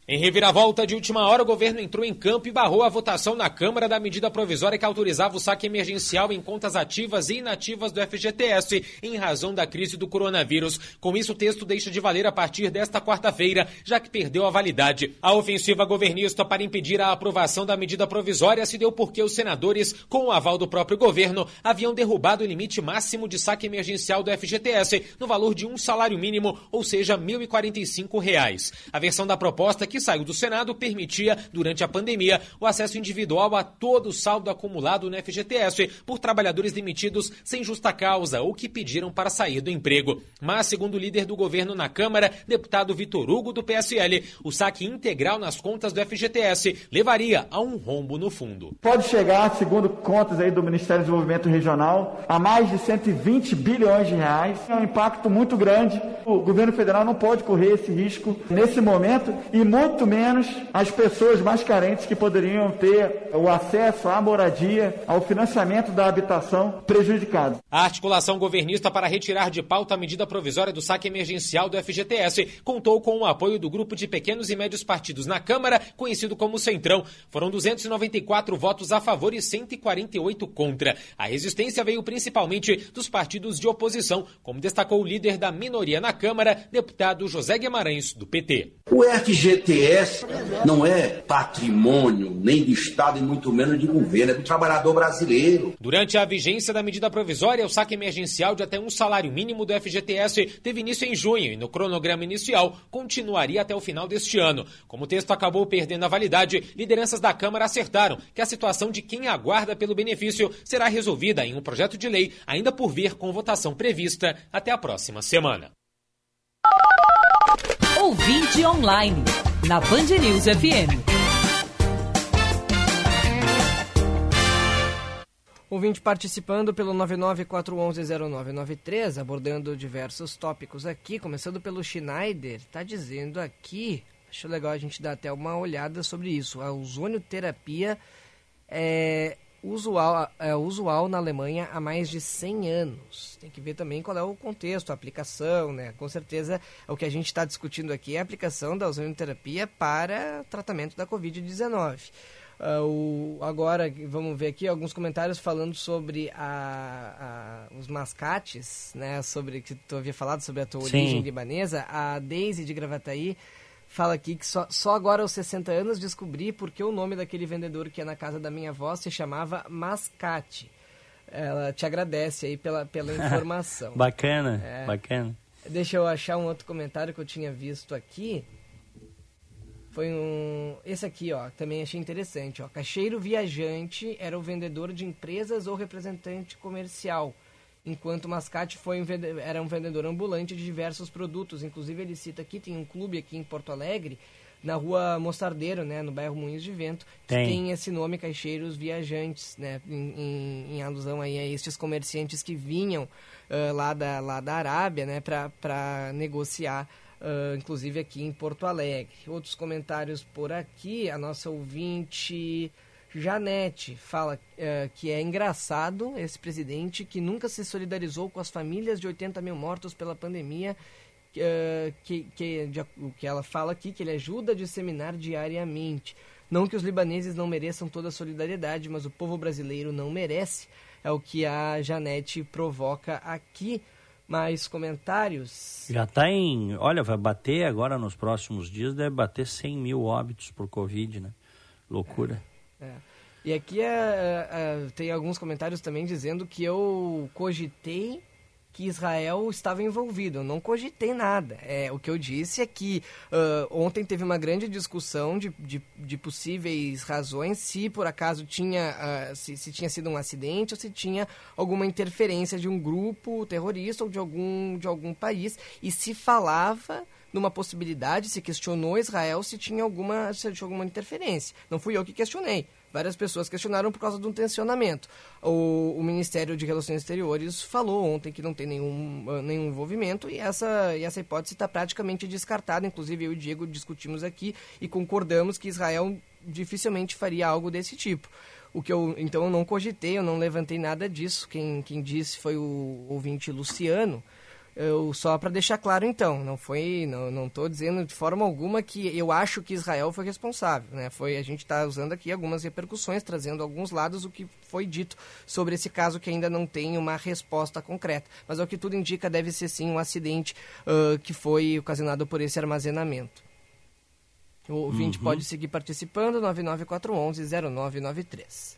Em reviravolta de última hora, o governo entrou em campo e barrou a votação na Câmara da medida provisória que autorizava o saque emergencial em contas ativas e inativas do FGTS em razão da crise do coronavírus. Com isso, o texto deixa de valer a partir desta quarta-feira, já que perdeu a validade. A ofensiva governista para impedir a aprovação da medida provisória se deu porque os senadores, com o aval do próprio governo, haviam derrubado o limite máximo de saque emergencial do FGTS no valor de um salário mínimo, ou seja, R$ 1.045. A versão da proposta que que saiu do Senado permitia, durante a pandemia, o acesso individual a todo o saldo acumulado no FGTS por trabalhadores demitidos sem justa causa ou que pediram para sair do emprego. Mas, segundo o líder do governo na Câmara, deputado Vitor Hugo, do PSL, o saque integral nas contas do FGTS levaria a um rombo no fundo. Pode chegar, segundo contas aí do Ministério do Desenvolvimento Regional, a mais de 120 bilhões de reais. É um impacto muito grande. O governo federal não pode correr esse risco nesse momento e muito muito menos as pessoas mais carentes que poderiam ter o acesso à moradia, ao financiamento da habitação prejudicado. A articulação governista para retirar de pauta a medida provisória do saque emergencial do FGTS contou com o apoio do grupo de pequenos e médios partidos na Câmara, conhecido como Centrão. Foram 294 votos a favor e 148 contra. A resistência veio principalmente dos partidos de oposição, como destacou o líder da minoria na Câmara, deputado José Guimarães, do PT. O FGTS FGTS não é patrimônio nem do Estado e muito menos de governo, é do trabalhador brasileiro. Durante a vigência da medida provisória, o saque emergencial de até um salário mínimo do FGTS teve início em junho e no cronograma inicial continuaria até o final deste ano. Como o texto acabou perdendo a validade, lideranças da Câmara acertaram que a situação de quem aguarda pelo benefício será resolvida em um projeto de lei ainda por vir com votação prevista até a próxima semana. Ouvinte online na Band News FM. Ouvinte participando pelo 994110993, abordando diversos tópicos aqui, começando pelo Schneider, está dizendo aqui, acho legal a gente dar até uma olhada sobre isso. A ozonioterapia é, usual, é usual na Alemanha há mais de 100 anos. Tem que ver também qual é o contexto, a aplicação, né? Com certeza, o que a gente está discutindo aqui é a aplicação da ozonioterapia para tratamento da Covid-19. Uh, agora, vamos ver aqui alguns comentários falando sobre a, a, os mascates, né? Sobre que tu havia falado sobre a tua Sim. origem libanesa. A Daisy de Gravataí fala aqui que só, só agora aos 60 anos descobri porque o nome daquele vendedor que é na casa da minha avó se chamava Mascate. Ela te agradece aí pela, pela (laughs) informação. bacana, é. bacana. Deixa eu achar um outro comentário que eu tinha visto aqui. Foi um. Esse aqui, ó, também achei interessante. Ó. Caixeiro viajante era o vendedor de empresas ou representante comercial enquanto Mascate foi um era um vendedor ambulante de diversos produtos. Inclusive, ele cita aqui, tem um clube aqui em Porto Alegre, na rua Mostardeiro, né, no bairro Moinhos de Vento, que tem, tem esse nome Caixeiros Viajantes, né, em, em, em, alusão aí a estes comerciantes que vinham uh, lá, da, lá da Arábia, né, para negociar, uh, inclusive aqui em Porto Alegre. Outros comentários por aqui, a nossa ouvinte... Janete fala uh, que é engraçado esse presidente que nunca se solidarizou com as famílias de 80 mil mortos pela pandemia, uh, que, que, de, o que ela fala aqui, que ele ajuda a disseminar diariamente. Não que os libaneses não mereçam toda a solidariedade, mas o povo brasileiro não merece. É o que a Janete provoca aqui. Mais comentários? Já está em. Olha, vai bater agora nos próximos dias, deve bater 100 mil óbitos por Covid, né? Loucura. É. É. E aqui é, é, é, tem alguns comentários também dizendo que eu cogitei que Israel estava envolvido. Eu não cogitei nada. É, o que eu disse é que uh, ontem teve uma grande discussão de, de, de, possíveis razões, se por acaso tinha, uh, se, se, tinha sido um acidente ou se tinha alguma interferência de um grupo terrorista ou de algum, de algum país. E se falava numa possibilidade, se questionou Israel se tinha alguma, se tinha alguma interferência. Não fui eu que questionei, várias pessoas questionaram por causa do tensionamento. O, o Ministério de Relações Exteriores falou ontem que não tem nenhum, ah, nenhum envolvimento e essa, e essa hipótese está praticamente descartada. Inclusive, eu e o Diego discutimos aqui e concordamos que Israel dificilmente faria algo desse tipo. O que eu, então, eu não cogitei, eu não levantei nada disso. Quem, quem disse foi o ouvinte Luciano. Eu, só para deixar claro então, não foi, não, não tô dizendo de forma alguma que eu acho que Israel foi responsável, né? Foi a gente está usando aqui algumas repercussões, trazendo alguns lados o que foi dito sobre esse caso que ainda não tem uma resposta concreta. Mas o que tudo indica deve ser sim um acidente uh, que foi ocasionado por esse armazenamento. O ouvinte uhum. pode seguir participando, 99411-0993.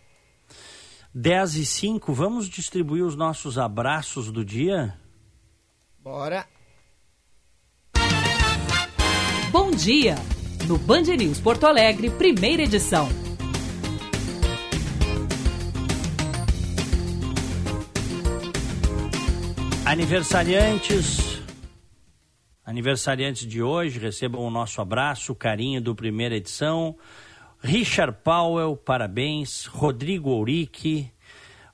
10 e 5, vamos distribuir os nossos abraços do dia? Bora! Bom dia! No Band News Porto Alegre, primeira edição. Aniversariantes, aniversariantes de hoje, recebam o nosso abraço, carinho do primeira edição. Richard Powell, parabéns. Rodrigo Ourique,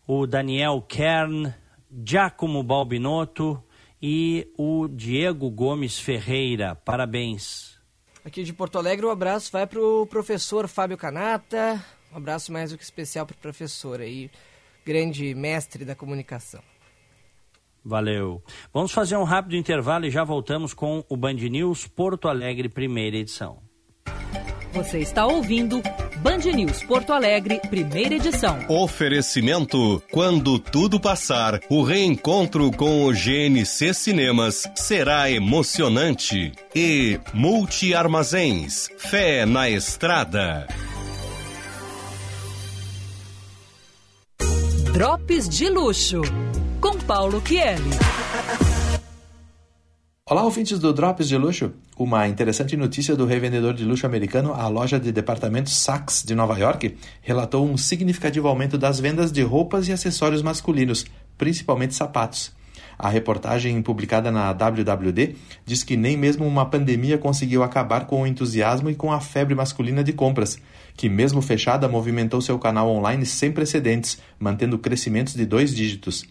o Daniel Kern, Giacomo Balbinotto, e o Diego Gomes Ferreira. Parabéns. Aqui de Porto Alegre, um abraço vai para o professor Fábio Canata. Um abraço mais do que especial para o professor aí, grande mestre da comunicação. Valeu. Vamos fazer um rápido intervalo e já voltamos com o Band News Porto Alegre, primeira edição. Você está ouvindo Band News Porto Alegre, primeira edição. Oferecimento: quando tudo passar, o reencontro com o GNC Cinemas será emocionante. E Multi Armazéns, fé na estrada. Drops de luxo, com Paulo Kieli. Olá, ouvintes do Drops de Luxo. Uma interessante notícia do revendedor de luxo americano, a loja de departamentos Saks de Nova York, relatou um significativo aumento das vendas de roupas e acessórios masculinos, principalmente sapatos. A reportagem publicada na WWD diz que nem mesmo uma pandemia conseguiu acabar com o entusiasmo e com a febre masculina de compras, que, mesmo fechada, movimentou seu canal online sem precedentes, mantendo crescimentos de dois dígitos.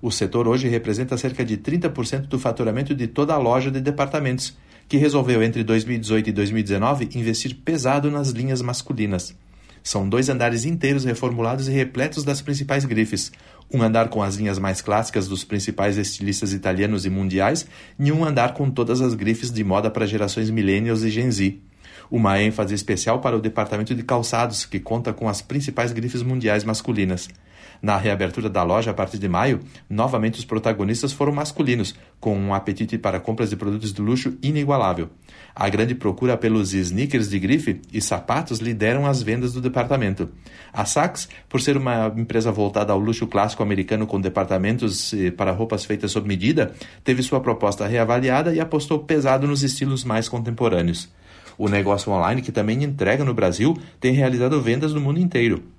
O setor hoje representa cerca de 30% do faturamento de toda a loja de departamentos, que resolveu entre 2018 e 2019 investir pesado nas linhas masculinas. São dois andares inteiros reformulados e repletos das principais grifes. Um andar com as linhas mais clássicas dos principais estilistas italianos e mundiais, e um andar com todas as grifes de moda para gerações millennials e Gen Z. Uma ênfase especial para o departamento de calçados, que conta com as principais grifes mundiais masculinas. Na reabertura da loja a partir de maio, novamente os protagonistas foram masculinos, com um apetite para compras de produtos de luxo inigualável. A grande procura pelos sneakers de grife e sapatos lideram as vendas do departamento. A Saks, por ser uma empresa voltada ao luxo clássico americano com departamentos eh, para roupas feitas sob medida, teve sua proposta reavaliada e apostou pesado nos estilos mais contemporâneos. O negócio online, que também entrega no Brasil, tem realizado vendas no mundo inteiro.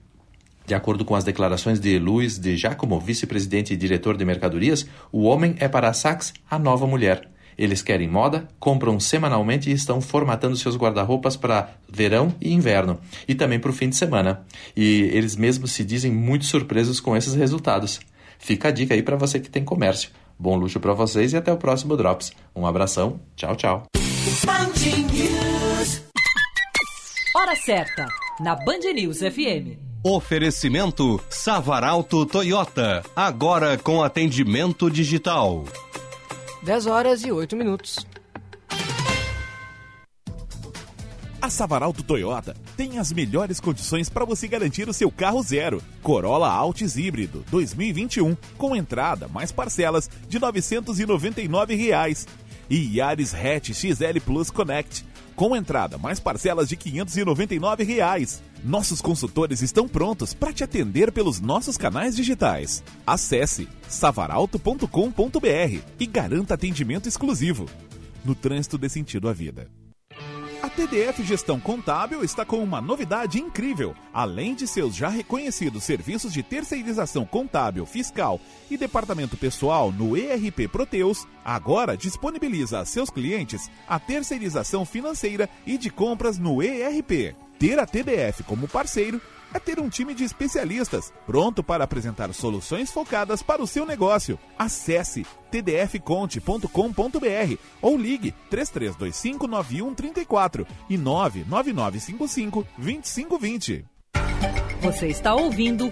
De acordo com as declarações de Luiz de Giacomo, vice-presidente e diretor de mercadorias, o homem é para a Saks a nova mulher. Eles querem moda, compram semanalmente e estão formatando seus guarda-roupas para verão e inverno, e também para o fim de semana. E eles mesmos se dizem muito surpresos com esses resultados. Fica a dica aí para você que tem comércio. Bom luxo para vocês e até o próximo Drops. Um abração, tchau, tchau. Hora certa, na Band News FM. Oferecimento Savaralto Toyota, agora com atendimento digital. 10 horas e 8 minutos. A Savaralto Toyota tem as melhores condições para você garantir o seu carro zero. Corolla Altis híbrido 2021 com entrada mais parcelas de 999 reais. e Yaris Hatch XL Plus Connect com entrada mais parcelas de 599 reais. Nossos consultores estão prontos para te atender pelos nossos canais digitais. Acesse savaralto.com.br e garanta atendimento exclusivo. No trânsito dê sentido à vida. A TDF Gestão Contábil está com uma novidade incrível. Além de seus já reconhecidos serviços de terceirização contábil, fiscal e departamento pessoal no ERP Proteus, agora disponibiliza a seus clientes a terceirização financeira e de compras no ERP. Ter a TDF como parceiro é ter um time de especialistas pronto para apresentar soluções focadas para o seu negócio. Acesse tdfconte.com.br ou ligue 3325 9134 e 99955 2520. Você está ouvindo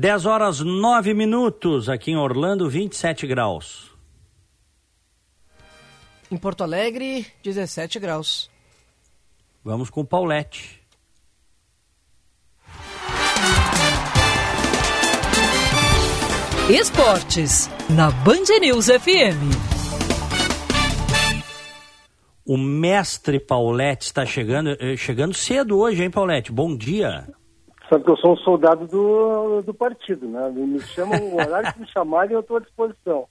Dez horas nove minutos aqui em Orlando, 27 graus. Em Porto Alegre, 17 graus. Vamos com o Paulette. Esportes, na Band News FM. O mestre Paulette está chegando, eh, chegando cedo hoje, hein, Paulette? Bom dia. Sabe que eu sou um soldado do, do partido, né? Me chamam, o horário que me chamarem, eu estou à disposição.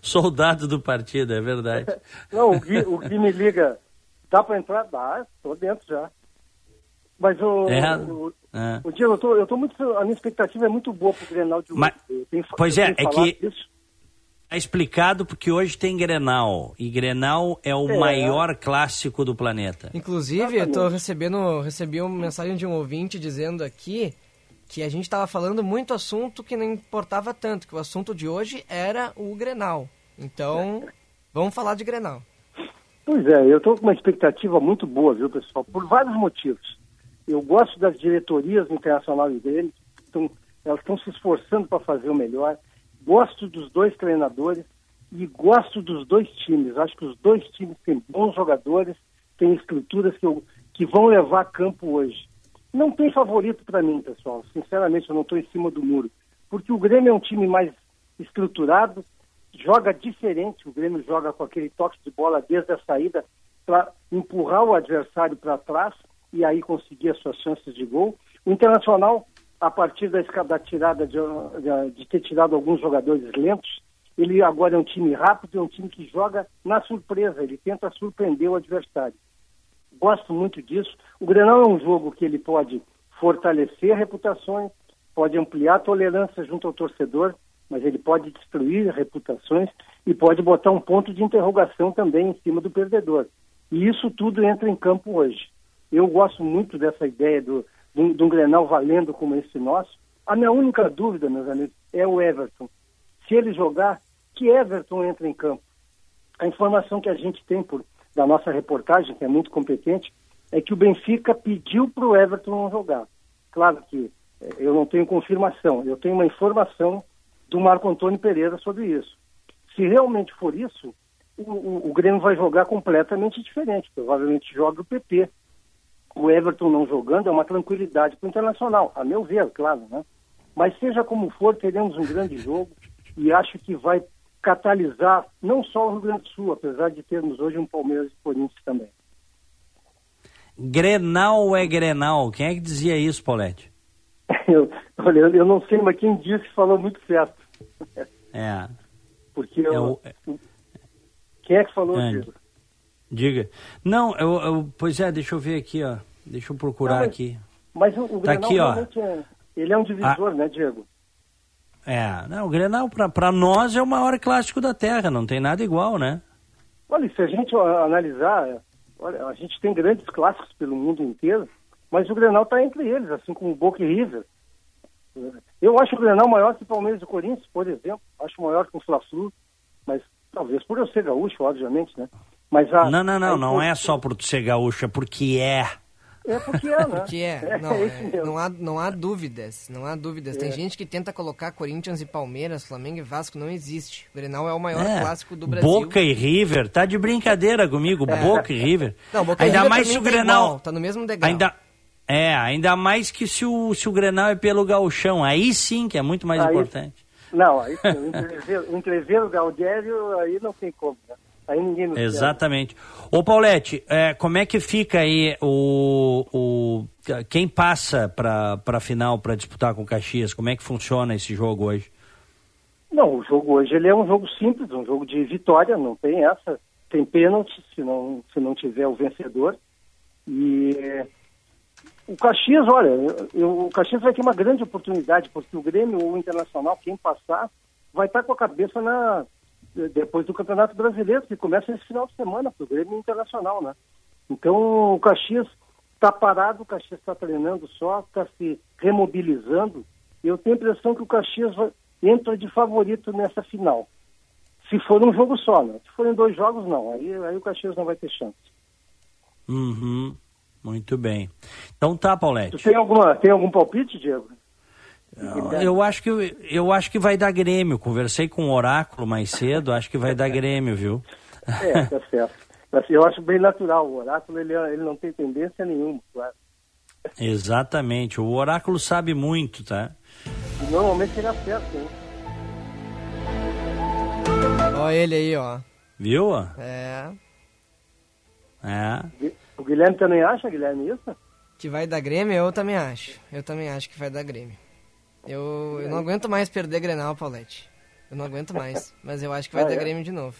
Soldado do partido, é verdade. (laughs) Não, o Gui, o Gui me liga, dá para entrar? Dá, estou dentro já. Mas o, É, o, é. o Diego, eu tô, eu tô muito, a minha expectativa é muito boa pro Grenal de hoje. Mas- Eu tenho fa- pois eu é, é que. É explicado porque hoje tem Grenal e Grenal é o É. maior clássico do planeta. Inclusive, eu tô recebendo, recebi uma mensagem de um ouvinte dizendo aqui que a gente estava falando muito assunto que não importava tanto, que o assunto de hoje era o Grenal. Então, vamos falar de Grenal. Pois é, eu estou com uma expectativa muito boa, viu, pessoal? Por vários motivos. Eu gosto das diretorias do internacional e dele, então, elas estão se esforçando para fazer o melhor. Gosto dos dois treinadores e gosto dos dois times. Acho que os dois times têm bons jogadores, têm estruturas que, eu- que vão levar a campo hoje. Não tem favorito para mim, pessoal. Sinceramente, eu não estou em cima do muro. Porque o Grêmio é um time mais estruturado, joga diferente. O Grêmio joga com aquele toque de bola desde a saída para empurrar o adversário para trás e aí conseguir as suas chances de gol. O Internacional, a partir da, da tirada de, de- de ter tirado alguns jogadores lentos, ele agora é um time rápido, é um time que joga na surpresa, ele tenta surpreender o adversário. Gosto muito disso. O Grenal é um jogo que ele pode fortalecer reputações, pode ampliar a tolerância junto ao torcedor, mas ele pode destruir reputações e pode botar um ponto de interrogação também em cima do perdedor. E isso tudo entra em campo hoje. Eu gosto muito dessa ideia do, de, um, de um Grenal valendo como esse nosso. A minha única dúvida, meus amigos, é o Everton. Se ele jogar, que Everton entra em campo? A informação que a gente tem por, da nossa reportagem, que é muito competente, é que o Benfica pediu para o Everton não jogar. Claro que eh, eu não tenho confirmação, eu tenho uma informação do Marco Antônio Pereira sobre isso. Se realmente for isso, o, o, o Grêmio vai jogar completamente diferente. Provavelmente joga o PP. O Everton não jogando é uma tranquilidade para o Internacional, a meu ver, claro, né? Mas seja como for, teremos um grande jogo e acho que vai catalisar não só o Rio Grande do Sul, apesar de termos hoje um Palmeiras e Corinthians também. Grenal é Grenal. Quem é que dizia isso, Paulette? (laughs) Eu, olha, eu não sei, mas quem disse falou muito certo. É. (laughs) Porque eu, É quem é que falou, É. Diego? Diga. Não, eu, eu- pois é, deixa eu ver aqui, ó. Deixa eu procurar Não, mas- aqui. Mas o, o Tá Grenal aqui, ó. é, ele é um divisor, né, Diego? É, não, o Grenal pra, pra nós é o maior clássico da Terra, não tem nada igual, né? Olha, se a gente analisar, olha, a gente tem grandes clássicos pelo mundo inteiro, mas o Grenal está entre eles, assim como o Boca e River. Eu acho o Grenal maior que o Palmeiras e o Corinthians, por exemplo. Acho maior que o Fla-Flu, mas talvez por eu ser gaúcho, obviamente, né? Mas a, não, não, não, a não é só por ser gaúcho, é porque é. É porque é, né? (laughs) Porque é, não, é é, não, há, não há dúvidas, não há dúvidas. Tem É. gente que tenta colocar Corinthians e Palmeiras, Flamengo e Vasco, não existe. O Grenal é o maior É, clássico do Brasil. Boca e River, tá de brincadeira comigo, É. Boca e River. Não, Boca e ainda River mais se o Grenal. igual, tá no mesmo degrau. Ainda, é, ainda mais que se o, se o Grenal é pelo gauchão, aí sim que é muito mais Aí- importante. Não, aí sim, o entrever- o entrever o Galdério, aí não tem como, né? Aí ninguém nos Exatamente. Ô Paulette, é, como é que fica aí o, o quem passa para a final para disputar com o Caxias? Como é que funciona esse jogo hoje? Não, o jogo hoje ele é um jogo simples, um jogo de vitória, não tem essa. Tem pênalti se não, se não tiver o vencedor. E o Caxias, olha, eu, o Caxias vai ter uma grande oportunidade, porque o Grêmio, o Internacional, quem passar, vai estar com a cabeça na depois do Campeonato Brasileiro, que começa esse final de semana para o Grêmio Internacional, né? Então o Caxias está parado, o Caxias está treinando só, está se remobilizando. Eu tenho a impressão que o Caxias vai, entra de favorito nessa final. Se for um jogo só, né? Se forem dois jogos, não. Aí, aí o Caxias não vai ter chance. Uhum. Muito bem. Então tá, Paulette. tem, alguma, tem algum palpite, Diego? Eu acho que eu acho que vai dar Grêmio. Conversei com o Oráculo mais cedo, acho que vai dar Grêmio, viu? É, tá certo. Eu acho bem natural. O Oráculo ele, ele não tem tendência nenhuma, claro. Exatamente. O Oráculo sabe muito, tá? E normalmente ele acerta, hein? Olha ele aí, ó. Viu? É. É. O Guilherme também acha, Guilherme, isso? Que vai dar Grêmio, eu também acho. Eu também acho que vai dar Grêmio. Eu, eu não aguento mais perder Grenal, Paulette. Eu não aguento mais. (laughs) Mas eu acho que vai Ah, dar é? Grêmio de novo.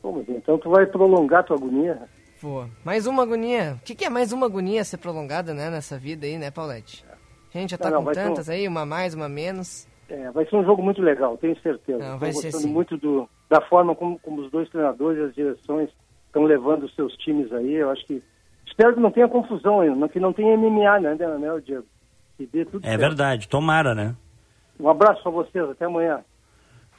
Pô, mas então tu vai prolongar tua agonia. Pô, mais uma agonia. O que, que é mais uma agonia ser prolongada, né, nessa vida aí, né, Paulette? A gente já tá Não, não, com ser um- tantas aí, uma mais, uma menos. É, vai ser um jogo muito legal, tenho certeza. Não, Estou vai ser gostando muito do, da forma como, como os dois treinadores e as direções estão levando os seus times aí. Eu acho que. Espero que não tenha confusão ainda, que não tenha MMA, né, né, né Diego? Que dê tudo É certo. verdade, tomara, né? Um abraço para vocês, até amanhã.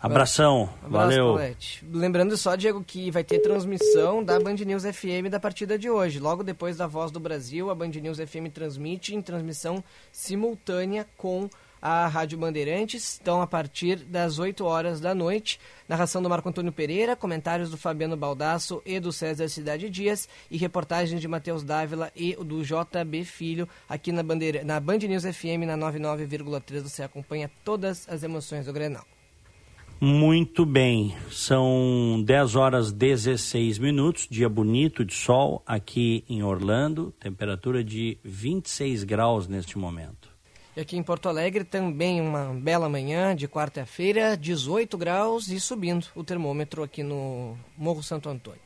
Abração, Abraço, valeu. Paulette. Lembrando só, Diego, que vai ter transmissão da Band News FM da partida de hoje. Logo depois da Voz do Brasil, a Band News FM transmite em transmissão simultânea com a Rádio Bandeirantes. Então, a partir das 8 horas da noite, narração do Marco Antônio Pereira, comentários do Fabiano Baldasso e do César Cidade Dias e reportagens de Matheus Dávila e do JB Filho aqui na, Bandeira, na Band News FM na 99,3. Você acompanha todas as emoções do Grenal. Muito bem, são 10 horas 16 minutos, dia bonito de sol aqui em Orlando, temperatura de 26 graus neste momento. E aqui em Porto Alegre também uma bela manhã de quarta-feira, 18 graus e subindo o termômetro aqui no Morro Santo Antônio.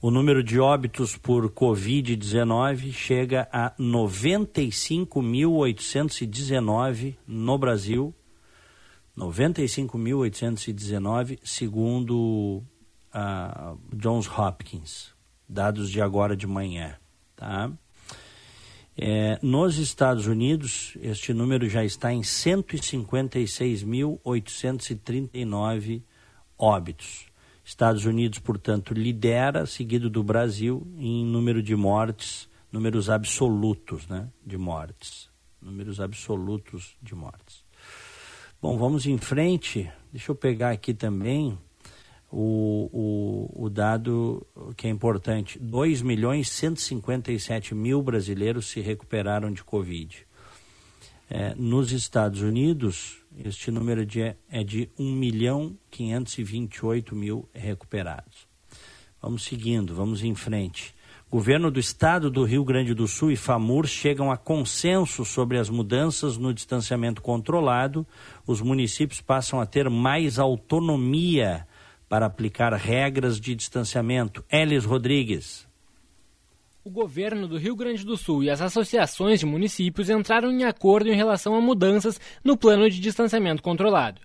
O número de óbitos por Covid-19 chega a 95.819 no Brasil. 95.819, segundo a Johns Hopkins, dados de agora de manhã. Tá? É, nos Estados Unidos, este número já está em 156.839 óbitos. Estados Unidos, portanto, lidera, seguido do Brasil, em número de mortes, números absolutos né, de mortes. Números absolutos de mortes. Bom, vamos em frente. Deixa eu pegar aqui também o, o, o dado que é importante. 2 milhões 157 mil brasileiros se recuperaram de Covid. É, nos Estados Unidos, este número de, é de 1 milhão 528 mil recuperados. Vamos seguindo, vamos em frente. Governo do Estado do Rio Grande do Sul e FAMUR chegam a consenso sobre as mudanças no distanciamento controlado. Os municípios passam a ter mais autonomia para aplicar regras de distanciamento. Elis Rodrigues. O governo do Rio Grande do Sul e as associações de municípios entraram em acordo em relação a mudanças no plano de distanciamento controlado.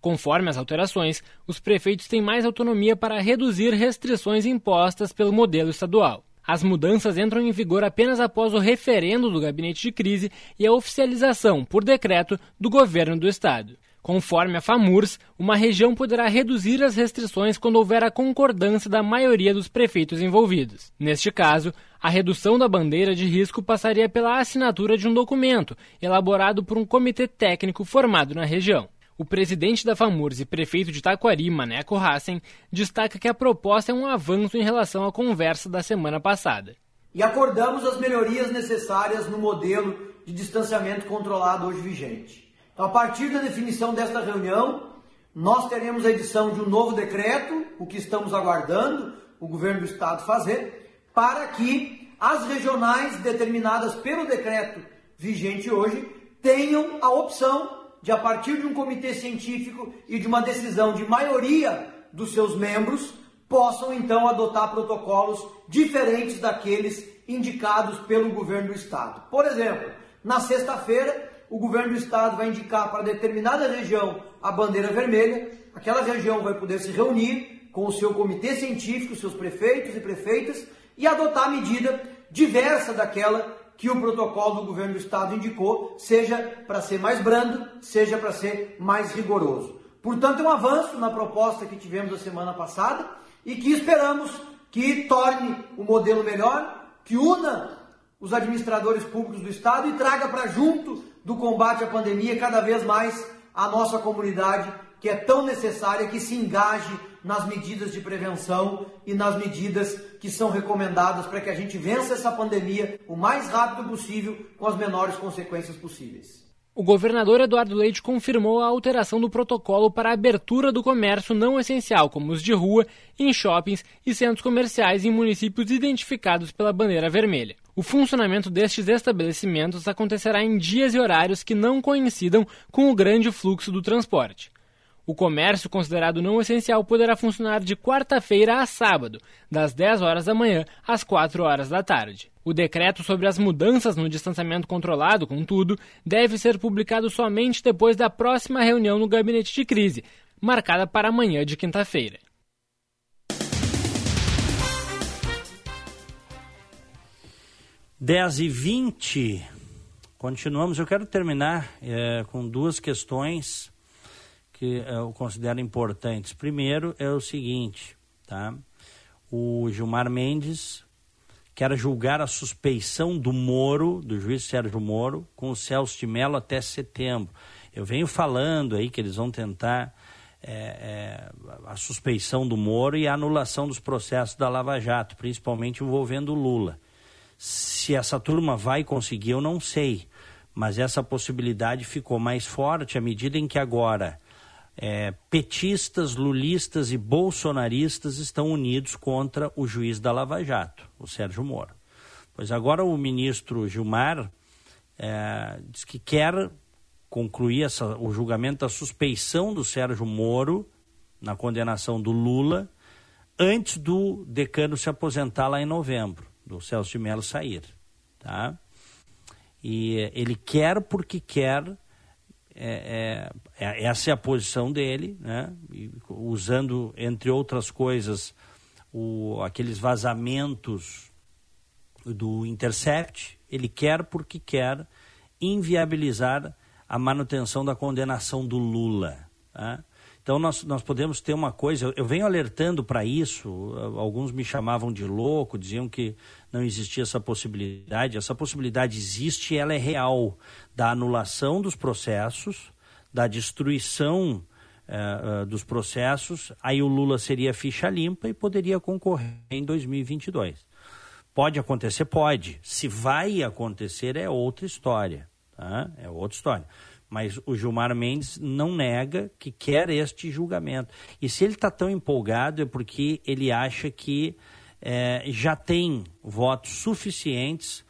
Conforme as alterações, os prefeitos têm mais autonomia para reduzir restrições impostas pelo modelo estadual. As mudanças entram em vigor apenas após o referendo do gabinete de crise e a oficialização, por decreto, do governo do estado. Conforme a FAMURS, uma região poderá reduzir as restrições quando houver a concordância da maioria dos prefeitos envolvidos. Neste caso, a redução da bandeira de risco passaria pela assinatura de um documento elaborado por um comitê técnico formado na região. O presidente da FAMURS e prefeito de Taquari, Maneco Hassen, destaca que a proposta é um avanço em relação à conversa da semana passada. E acordamos as melhorias necessárias no modelo de distanciamento controlado hoje vigente. Então, a partir da definição desta reunião, nós teremos a edição de um novo decreto, o que estamos aguardando o governo do estado fazer, para que as regionais determinadas pelo decreto vigente hoje tenham a opção de, a partir de um comitê científico e de uma decisão de maioria dos seus membros, possam então adotar protocolos diferentes daqueles indicados pelo governo do estado. Por exemplo, na sexta-feira, o governo do estado vai indicar para determinada região a bandeira vermelha, aquela região vai poder se reunir com o seu comitê científico, seus prefeitos e prefeitas e adotar medida diversa daquela que o protocolo do governo do estado indicou, seja para ser mais brando, seja para ser mais rigoroso. Portanto, é um avanço na proposta que tivemos a semana passada e que esperamos que torne o modelo melhor, que una os administradores públicos do estado e traga para junto do combate à pandemia cada vez mais a nossa comunidade, que é tão necessária que se engaje nas medidas de prevenção e nas medidas que são recomendadas para que a gente vença essa pandemia o mais rápido possível com as menores consequências possíveis. O governador Eduardo Leite confirmou a alteração do protocolo para a abertura do comércio não essencial, como os de rua, em shoppings e centros comerciais em municípios identificados pela bandeira vermelha. O funcionamento destes estabelecimentos acontecerá em dias e horários que não coincidam com o grande fluxo do transporte. O comércio considerado não essencial poderá funcionar de quarta-feira a sábado, das 10 horas da manhã às 4 horas da tarde. O decreto sobre as mudanças no distanciamento controlado, contudo, deve ser publicado somente depois da próxima reunião no gabinete de crise, marcada para amanhã de quinta-feira. Dez e vinte. Continuamos. Eu quero terminar é, com duas questões que eu considero importantes. Primeiro é o seguinte, tá? O Gilmar Mendes quer julgar a suspeição do Moro, do juiz Sérgio Moro, com o Celso de Mello até setembro. Eu venho falando aí que eles vão tentar é, é, a suspeição do Moro e a anulação dos processos da Lava Jato, principalmente envolvendo o Lula. Se essa turma vai conseguir, eu não sei. Mas essa possibilidade ficou mais forte à medida em que agora é, petistas, lulistas e bolsonaristas estão unidos contra o juiz da Lava Jato, o Sérgio Moro. Pois agora o ministro Gilmar é, diz que quer concluir essa, o julgamento da suspeição do Sérgio Moro na condenação do Lula antes do decano se aposentar lá em novembro, do Celso de Mello sair. Tá? E ele quer porque quer é, é, é, essa é a posição dele, né? E, usando, entre outras coisas, o, aqueles vazamentos do Intercept. Ele quer porque quer inviabilizar a manutenção da condenação do Lula. Tá? Então nós, nós podemos ter uma coisa, eu, venho alertando para isso, alguns me chamavam de louco, diziam que não existia essa possibilidade. Essa possibilidade existe e ela é real da anulação dos processos, da destruição uh, uh, dos processos. Aí o Lula seria ficha limpa e poderia concorrer em 2022. Pode acontecer? Pode. Se vai acontecer, é outra história. Tá? É outra história. Mas o Gilmar Mendes não nega que quer este julgamento. E se ele está tão empolgado é porque ele acha que é, já tem votos suficientes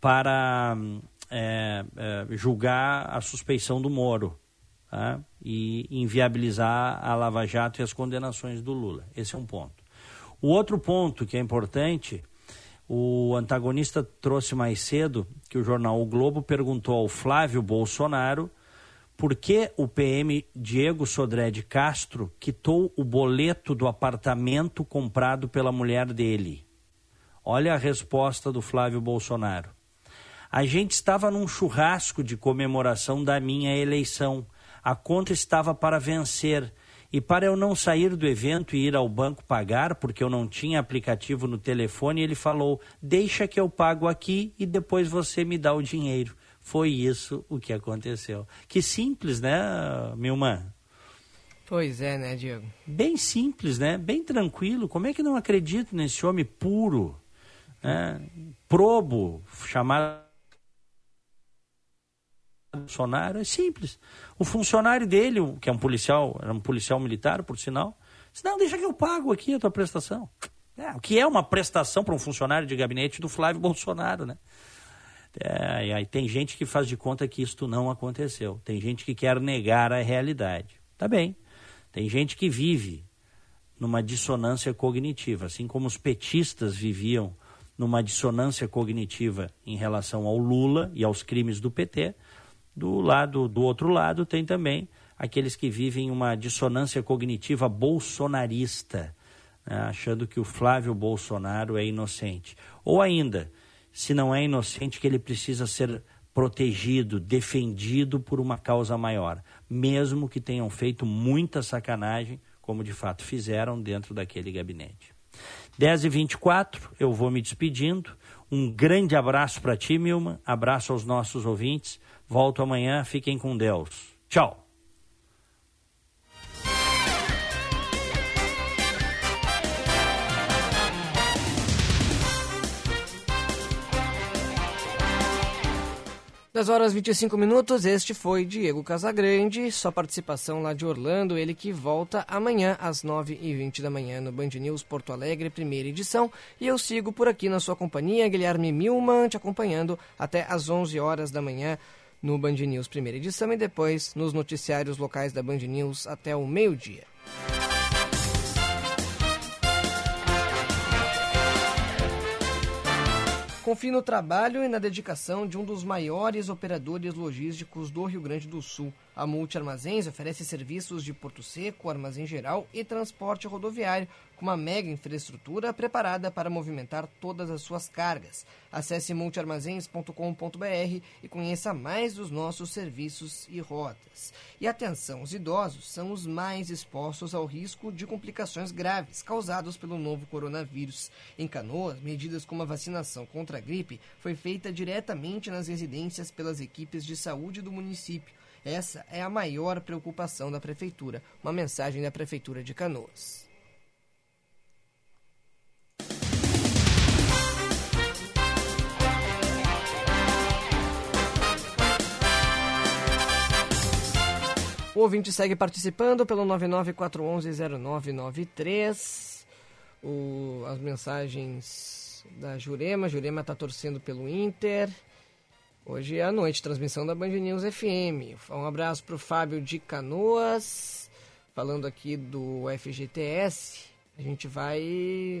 para é, é, julgar a suspeição do Moro tá? e inviabilizar a Lava Jato e as condenações do Lula. Esse é um ponto. O outro ponto que é importante, o antagonista trouxe mais cedo que o jornal O Globo perguntou ao Flávio Bolsonaro por que o PM Diego Sodré de Castro quitou o boleto do apartamento comprado pela mulher dele. Olha a resposta do Flávio Bolsonaro. A gente estava num churrasco de comemoração da minha eleição. A conta estava para vencer. E para eu não sair do evento e ir ao banco pagar, porque eu não tinha aplicativo no telefone, ele falou: Deixa que eu pago aqui e depois você me dá o dinheiro. Foi isso o que aconteceu. Que simples, né, Milman? Pois é, né, Diego? Bem simples, né? Bem tranquilo. Como é que não acredito nesse homem puro, né? probo, chamado Bolsonaro? É simples. O funcionário dele, que é um policial, era um policial militar, por sinal, disse, não, deixa que eu pago aqui a tua prestação. É, o que é uma prestação para um funcionário de gabinete do Flávio Bolsonaro, né? É, aí tem gente que faz de conta que isto não aconteceu. Tem gente que quer negar a realidade. Tá bem. Tem gente que vive numa dissonância cognitiva, assim como os petistas viviam numa dissonância cognitiva em relação ao Lula e aos crimes do PT. Do lado do outro lado tem também aqueles que vivem uma dissonância cognitiva bolsonarista, né, achando que o Flávio Bolsonaro é inocente. Ou ainda, se não é inocente, que ele precisa ser protegido, defendido por uma causa maior, mesmo que tenham feito muita sacanagem, como de fato fizeram dentro daquele gabinete. 10 e 24 eu vou me despedindo. Um grande abraço para ti, Milma. Abraço aos nossos ouvintes. Volto amanhã. Fiquem com Deus. Tchau. Das horas 25 minutos, este foi Diego Casagrande, sua participação lá de Orlando, ele que volta amanhã às 9h20 da manhã no Band News Porto Alegre, primeira edição. E eu sigo por aqui na sua companhia, Guilherme Milman, te acompanhando até às 11 horas da manhã no Band News primeira edição e depois nos noticiários locais da Band News até o meio-dia. Confie no trabalho e na dedicação de um dos maiores operadores logísticos do Rio Grande do Sul. A Multi Armazéns oferece serviços de porto seco, armazém geral e transporte rodoviário com uma mega infraestrutura preparada para movimentar todas as suas cargas. Acesse multiarmazéns.com.br e conheça mais dos nossos serviços e rotas. E atenção, os idosos são os mais expostos ao risco de complicações graves causados pelo novo coronavírus. Em Canoas, medidas como a vacinação contra a gripe foi feita diretamente nas residências pelas equipes de saúde do município. Essa é a maior preocupação da prefeitura. Uma mensagem da prefeitura de Canoas. O ouvinte segue participando pelo 994110993. O, as mensagens da Jurema. Jurema está torcendo pelo Inter. Hoje é a noite, transmissão da Band News FM. Um abraço para o Fábio de Canoas, falando aqui do FGTS. A gente vai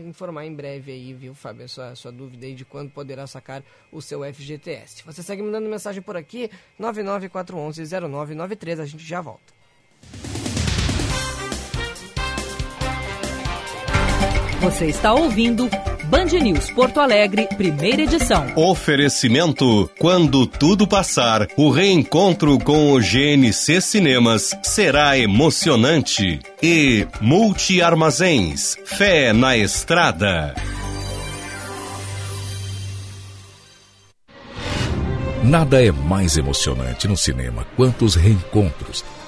informar em breve aí, viu, Fábio, a sua, sua dúvida aí de quando poderá sacar o seu FGTS. Você segue mandando mensagem por aqui, 994110993, a gente já volta. Você está ouvindo Band News Porto Alegre, primeira edição. Oferecimento: quando tudo passar, o reencontro com o GNC Cinemas será emocionante. E Multi Armazéns, fé na estrada. Nada é mais emocionante no cinema quanto os reencontros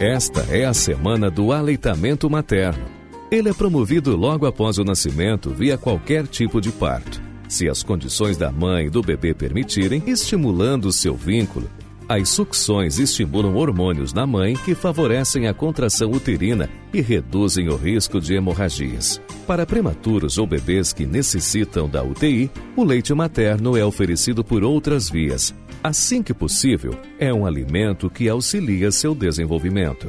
Esta é a semana do aleitamento materno. Ele é promovido logo após o nascimento via qualquer tipo de parto. Se as condições da mãe e do bebê permitirem, estimulando seu vínculo, as sucções estimulam hormônios na mãe que favorecem a contração uterina e reduzem o risco de hemorragias. Para prematuros ou bebês que necessitam da UTI, o leite materno é oferecido por outras vias, Assim que possível, é um alimento que auxilia seu desenvolvimento.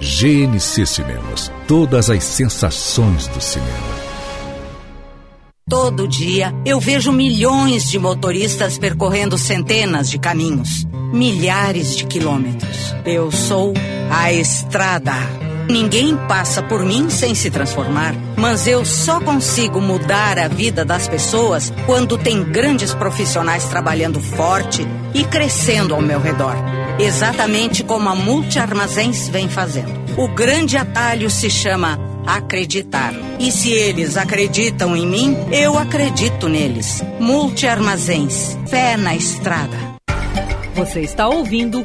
GNC Cinemas. Todas as sensações do cinema. Todo dia eu vejo milhões de motoristas percorrendo centenas de caminhos, milhares de quilômetros. Eu sou a estrada. Ninguém passa por mim sem se transformar, mas eu só consigo mudar a vida das pessoas quando tem grandes profissionais trabalhando forte e crescendo ao meu redor. Exatamente como a Multi Armazéns vem fazendo. O grande atalho se chama acreditar. E se eles acreditam em mim, eu acredito neles. Multi Armazéns. Fé na estrada. Você está ouvindo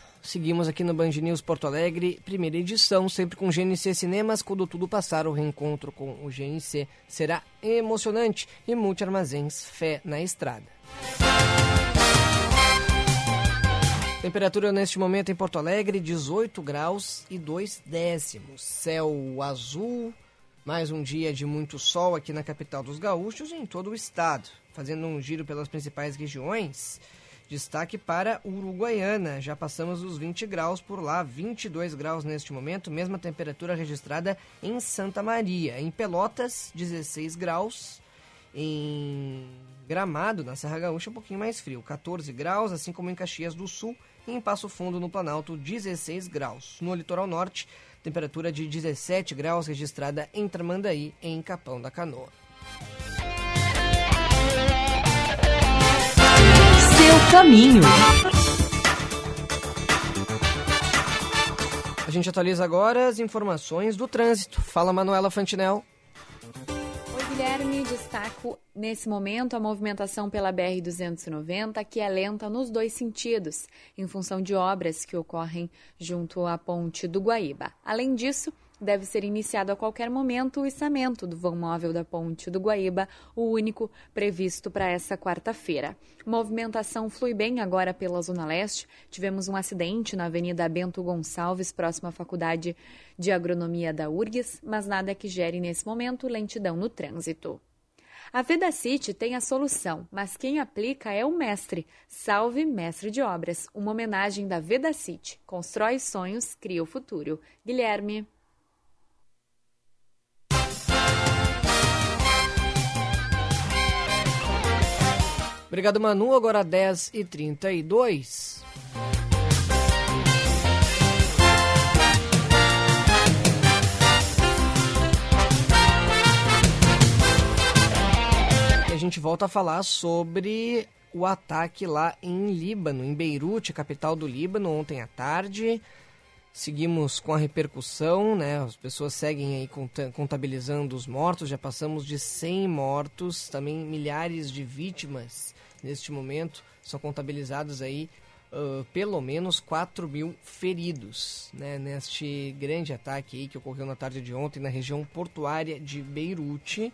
seguimos aqui no Band News Porto Alegre, primeira edição, sempre com GNC Cinemas. Quando tudo passar, o reencontro com o GNC será emocionante e Multi Armazéns, fé na estrada. Temperatura neste momento em Porto Alegre, 18 graus e 2 décimos. Céu azul, mais um dia de muito sol aqui na capital dos gaúchos e em todo o estado. Fazendo um giro pelas principais regiões, destaque para Uruguaiana. Já passamos os 20 graus por lá, 22 graus neste momento, mesma temperatura registrada em Santa Maria. Em Pelotas, 16 graus. Em Gramado, na Serra Gaúcha, um pouquinho mais frio, 14 graus, assim como em Caxias do Sul e em Passo Fundo, no Planalto, 16 graus. No litoral norte, temperatura de 17 graus registrada em Tramandaí, em Capão da Canoa. Caminho. A gente atualiza agora as informações do trânsito. Fala, Manuela Fantinel. Oi, Guilherme. Destaco nesse momento a movimentação pela BR-290, que é lenta nos dois sentidos, em função de obras que ocorrem junto à ponte do Guaíba. Além disso, deve ser iniciado a qualquer momento o içamento do vão móvel da Ponte do Guaíba, o único previsto para essa quarta-feira. Movimentação flui bem agora pela Zona Leste. Tivemos um acidente na Avenida Bento Gonçalves, próxima à Faculdade de Agronomia da URGS, mas nada que gere nesse momento lentidão no trânsito. A Vedacity tem a solução, mas quem aplica é o mestre. Salve Mestre de Obras, uma homenagem da Vedacity. Constrói sonhos, cria o futuro. Guilherme. Obrigado, Manu. Agora 10h32. E a gente volta a falar sobre o ataque lá em Líbano, em Beirute, capital do Líbano, ontem à tarde. Seguimos com a repercussão, né? As pessoas seguem aí contabilizando os mortos, já passamos de 100 mortos, também milhares de vítimas neste momento, são contabilizados aí uh, pelo menos 4 mil feridos, né? Neste grande ataque aí que ocorreu na tarde de ontem na região portuária de Beirute.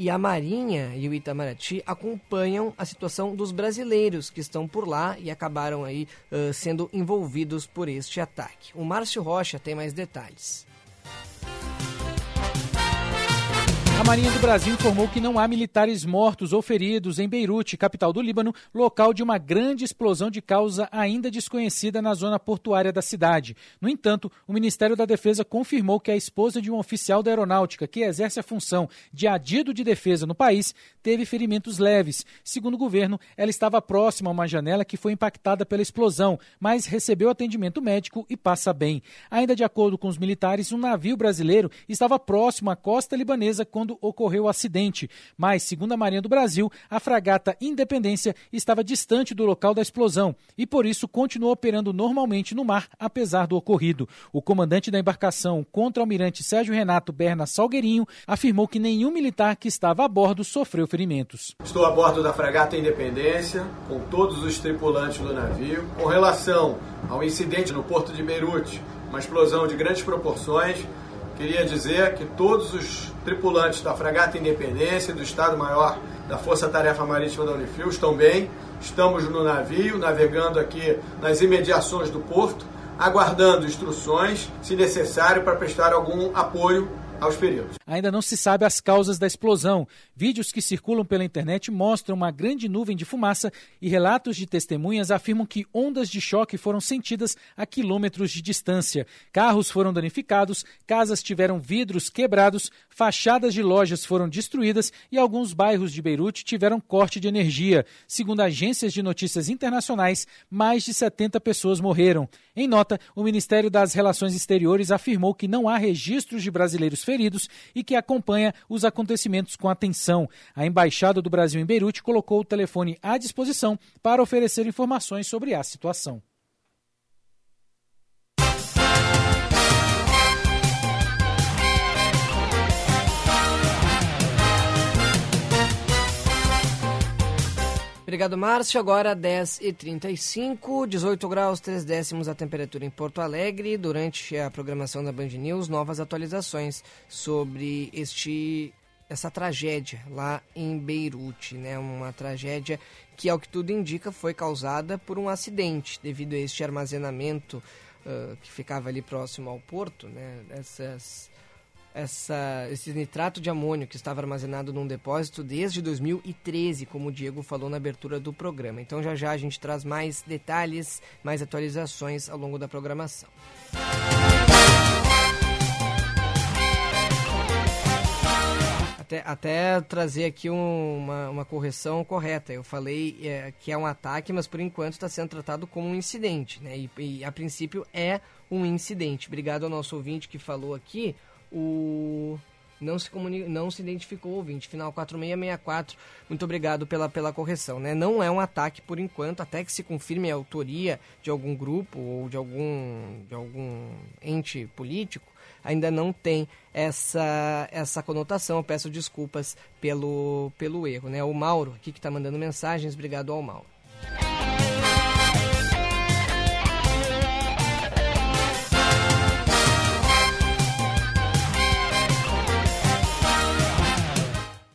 E a Marinha e o Itamaraty acompanham a situação dos brasileiros que estão por lá e acabaram aí uh, sendo envolvidos por este ataque. O Márcio Rocha tem mais detalhes. A Marinha do Brasil informou que não há militares mortos ou feridos em Beirute, capital do Líbano, local de uma grande explosão de causa ainda desconhecida na zona portuária da cidade. No entanto, o Ministério da Defesa confirmou que a esposa de um oficial da aeronáutica que exerce a função de adido de defesa no país teve ferimentos leves. Segundo o governo, ela estava próxima a uma janela que foi impactada pela explosão, mas recebeu atendimento médico e passa bem. Ainda de acordo com os militares, um navio brasileiro estava próximo à costa libanesa quando quando ocorreu o acidente, mas, segundo a Marinha do Brasil, a fragata Independência estava distante do local da explosão e, por isso, continuou operando normalmente no mar, apesar do ocorrido. O comandante da embarcação, contra-almirante Sérgio Renato Berna Salgueirinho, afirmou que nenhum militar que estava a bordo sofreu ferimentos. Estou a bordo da fragata Independência, com todos os tripulantes do navio. Com relação ao incidente no porto de Beirute, uma explosão de grandes proporções, Queria dizer que todos os tripulantes da Fragata Independência, do Estado-Maior da Força Tarefa Marítima da Unifil, estão bem. Estamos no navio, navegando aqui nas imediações do porto, aguardando instruções, se necessário, para prestar algum apoio aos. Ainda não se sabe as causas da explosão. Vídeos que circulam pela internet mostram uma grande nuvem de fumaça e relatos de testemunhas afirmam que ondas de choque foram sentidas a quilômetros de distância. Carros foram danificados, casas tiveram vidros quebrados, fachadas de lojas foram destruídas e alguns bairros de Beirute tiveram corte de energia. Segundo agências de notícias internacionais, mais de 70 pessoas morreram. Em nota, o Ministério das Relações Exteriores afirmou que não há registros de brasileiros feridos e que acompanha os acontecimentos com atenção. A Embaixada do Brasil em Beirute colocou o telefone à disposição para oferecer informações sobre a situação. Obrigado, Márcio. Agora 10h35, 18 graus, 3 décimos a temperatura em Porto Alegre. Durante a programação da Band News, novas atualizações sobre este essa tragédia lá em Beirute, né? Uma tragédia que, ao que tudo indica, foi causada por um acidente devido a este armazenamento uh, que ficava ali próximo ao porto, né? Essas essa, esse nitrato de amônio que estava armazenado num depósito desde 2013, como o Diego falou na abertura do programa. Então já já a gente traz mais detalhes, mais atualizações ao longo da programação. Até, até trazer aqui um, uma, uma correção correta. Eu falei é, que é um ataque, mas por enquanto está sendo tratado como um incidente. Né? E, e a princípio é um incidente. Obrigado ao nosso ouvinte que falou aqui o não se comunica, não se identificou o ouvinte. Final 4664. Muito obrigado pela, pela correção, né? Não é um ataque por enquanto, até que se confirme a autoria de algum grupo ou de algum de algum ente político, ainda não tem essa essa conotação. Eu peço desculpas pelo pelo erro, né? O Mauro aqui que está mandando mensagens, obrigado ao Mauro.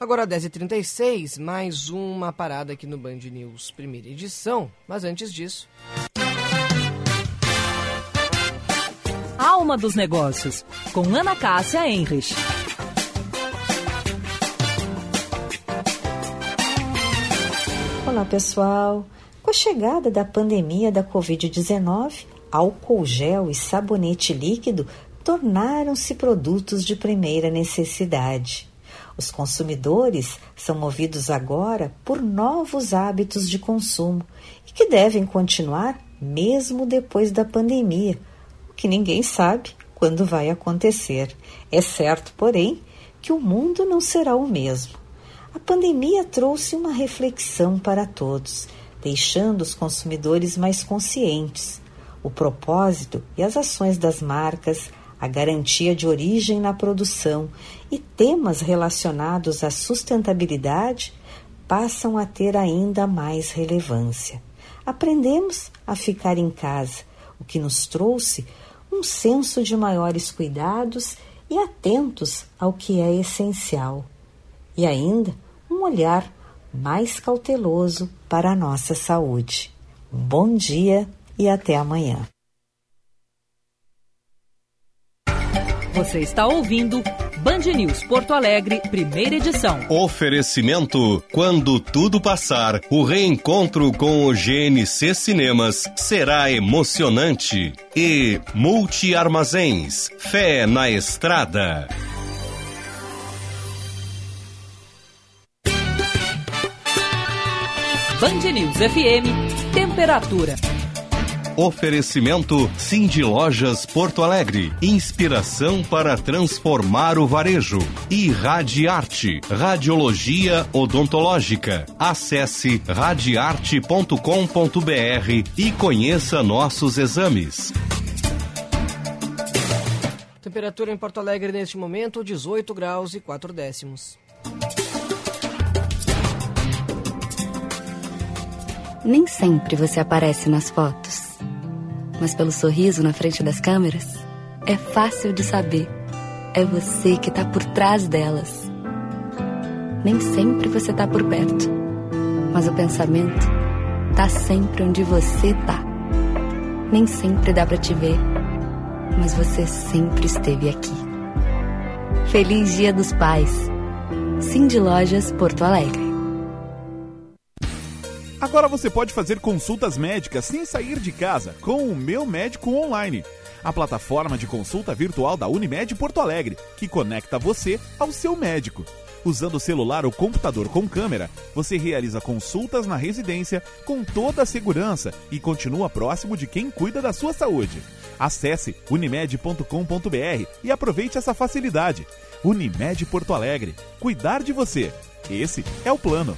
Agora 10h36, mais uma parada aqui no Band News, primeira edição. Mas antes disso. Alma dos Negócios, com Ana Cássia Enrich. Olá, pessoal. Com a chegada da pandemia da Covid-19, álcool gel e sabonete líquido tornaram-se produtos de primeira necessidade. Os consumidores são movidos agora por novos hábitos de consumo e que devem continuar mesmo depois da pandemia, o que ninguém sabe quando vai acontecer. É certo, porém, que o mundo não será o mesmo. A pandemia trouxe uma reflexão para todos, deixando os consumidores mais conscientes. O propósito e as ações das marcas a garantia de origem na produção e temas relacionados à sustentabilidade passam a ter ainda mais relevância. Aprendemos a ficar em casa, o que nos trouxe um senso de maiores cuidados e atentos ao que é essencial. E ainda um olhar mais cauteloso para a nossa saúde. bom dia e até amanhã. Você está ouvindo Band News Porto Alegre, primeira edição. Oferecimento: quando tudo passar, o reencontro com o GNC Cinemas será emocionante. E Multi Armazéns, fé na estrada. Band News FM, temperatura. Oferecimento Cindy Lojas Porto Alegre. Inspiração para transformar o varejo. E Radiarte. Radiologia odontológica. Acesse radiarte.com.br e conheça nossos exames. Temperatura em Porto Alegre neste momento, 18 graus e 4 décimos. Nem sempre você aparece nas fotos mas pelo sorriso na frente das câmeras, é fácil de saber é você que está por trás delas. Nem sempre você está por perto, mas o pensamento está sempre onde você está. Nem sempre dá para te ver, mas você sempre esteve aqui. Feliz Dia dos Pais. Cindy Lojas Porto Alegre. Agora você pode fazer consultas médicas sem sair de casa com o Meu Médico Online, a plataforma de consulta virtual da Unimed Porto Alegre, que conecta você ao seu médico. Usando o celular ou computador com câmera, você realiza consultas na residência com toda a segurança e continua próximo de quem cuida da sua saúde. Acesse unimed.com.br e aproveite essa facilidade. Unimed Porto Alegre. Cuidar de você. Esse é o plano.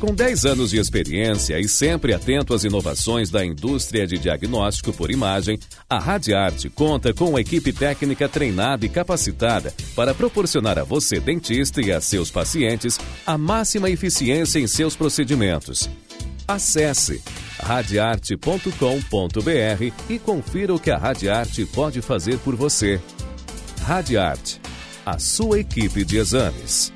Com 10 anos de experiência e sempre atento às inovações da indústria de diagnóstico por imagem, a Radiarte conta com uma equipe técnica treinada e capacitada para proporcionar a você, dentista, e a seus pacientes a máxima eficiência em seus procedimentos. Acesse radiarte.com.br e confira o que a Radiarte pode fazer por você. Radiarte, a sua equipe de exames.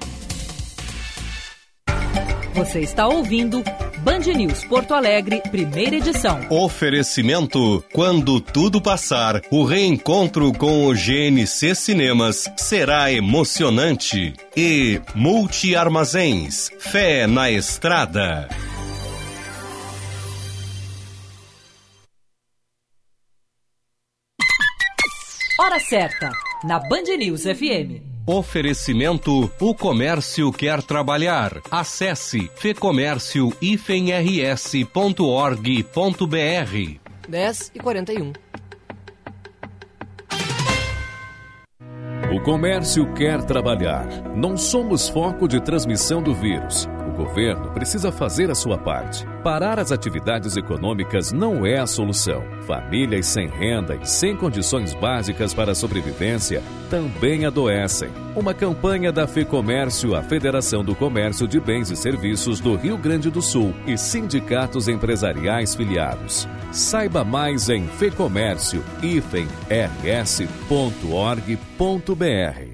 Você está ouvindo Band News Porto Alegre, primeira edição. Oferecimento: quando tudo passar, o reencontro com o GNC Cinemas será emocionante. E Multi Armazéns, fé na estrada. Hora certa, na Band News FM. Oferecimento: o comércio quer trabalhar. Acesse fecomércio-rs.org.br. 10 e 41. O comércio quer trabalhar. Não somos foco de transmissão do vírus. Governo precisa fazer a sua parte. Parar as atividades econômicas não é a solução. Famílias sem renda e sem condições básicas para a sobrevivência também adoecem. Uma campanha da FEComércio, a Federação do Comércio de Bens e Serviços do Rio Grande do Sul e sindicatos empresariais filiados. Saiba mais em fecomércio-rs.org.br.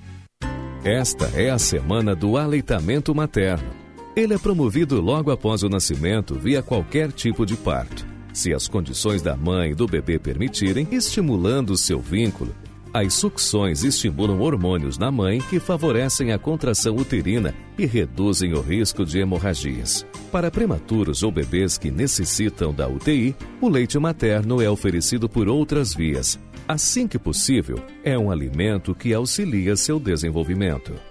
Esta é a semana do aleitamento materno. Ele é promovido logo após o nascimento via qualquer tipo de parto. Se as condições da mãe e do bebê permitirem, estimulando seu vínculo, as sucções estimulam hormônios na mãe que favorecem a contração uterina e reduzem o risco de hemorragias. Para prematuros ou bebês que necessitam da UTI, o leite materno é oferecido por outras vias. Assim que possível, é um alimento que auxilia seu desenvolvimento.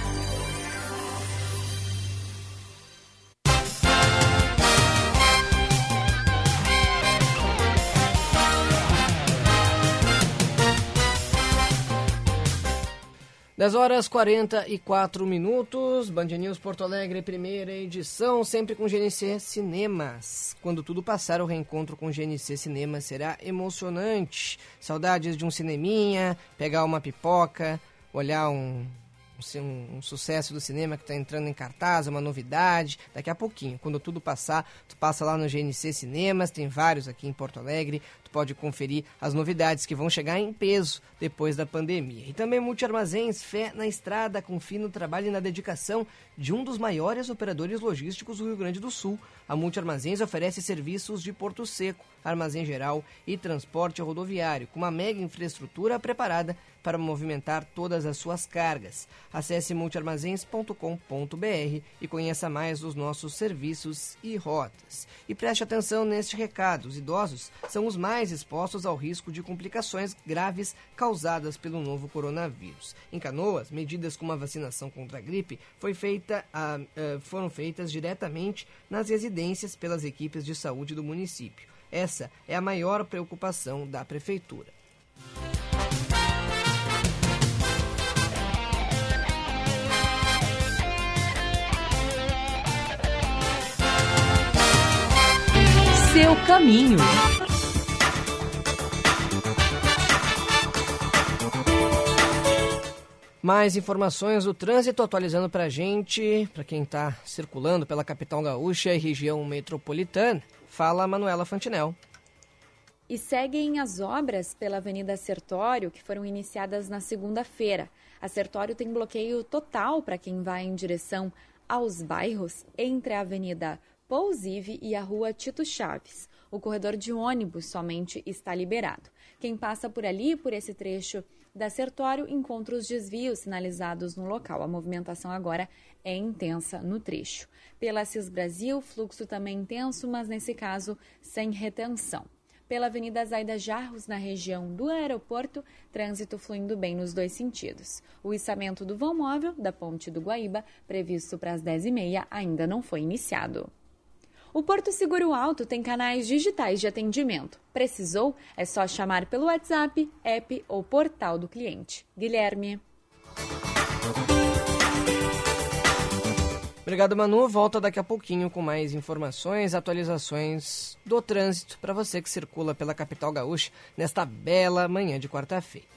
10 horas 44 minutos, Band News Porto Alegre, primeira edição, sempre com GNC Cinemas. Quando tudo passar, o reencontro com GNC Cinemas será emocionante. Saudades de um cineminha, pegar uma pipoca, olhar um, um, um, sucesso do cinema que está entrando em cartaz, uma novidade. Daqui a pouquinho, quando tudo passar, tu passa lá no GNC Cinemas, tem vários aqui em Porto Alegre pode conferir as novidades que vão chegar em peso depois da pandemia. E também Multiarmazéns, fé na estrada, confie no trabalho e na dedicação de um dos maiores operadores logísticos do Rio Grande do Sul. A Multiarmazéns oferece serviços de porto seco, armazém geral e transporte rodoviário, com uma mega infraestrutura preparada para movimentar todas as suas cargas. Acesse multiarmazéns.com.br e conheça mais os nossos serviços e rotas. E preste atenção neste recado: os idosos são os mais mais expostos ao risco de complicações graves causadas pelo novo coronavírus. Em Canoas, medidas como a vacinação contra a gripe feita, a, a, foram feitas diretamente nas residências pelas equipes de saúde do município. Essa é a maior preocupação da prefeitura. Seu caminho. Mais informações do trânsito atualizando para a gente, para quem está circulando pela capital gaúcha e região metropolitana. Fala Manuela Fantinel. E seguem as obras pela Avenida Sertório, que foram iniciadas na segunda-feira. A Sertório tem bloqueio total para quem vai em direção aos bairros entre a Avenida Pousive e a Rua Tito Chaves. O corredor de ônibus somente está liberado. Quem passa por ali, por esse trecho da Sertório encontra os desvios sinalizados no local. A movimentação agora é intensa no trecho. Pela CIS Brasil, fluxo também intenso, mas nesse caso sem retenção. Pela Avenida Zaida Jarros, na região do aeroporto, trânsito fluindo bem nos dois sentidos. O içamento do vão móvel da Ponte do Guaíba, previsto para as 10h30, ainda não foi iniciado. O Porto Seguro Alto tem canais digitais de atendimento. Precisou? É só chamar pelo WhatsApp, app ou portal do cliente. Guilherme. Obrigado, Manu. Volta daqui a pouquinho com mais informações, atualizações do trânsito para você que circula pela capital gaúcha nesta bela manhã de quarta-feira.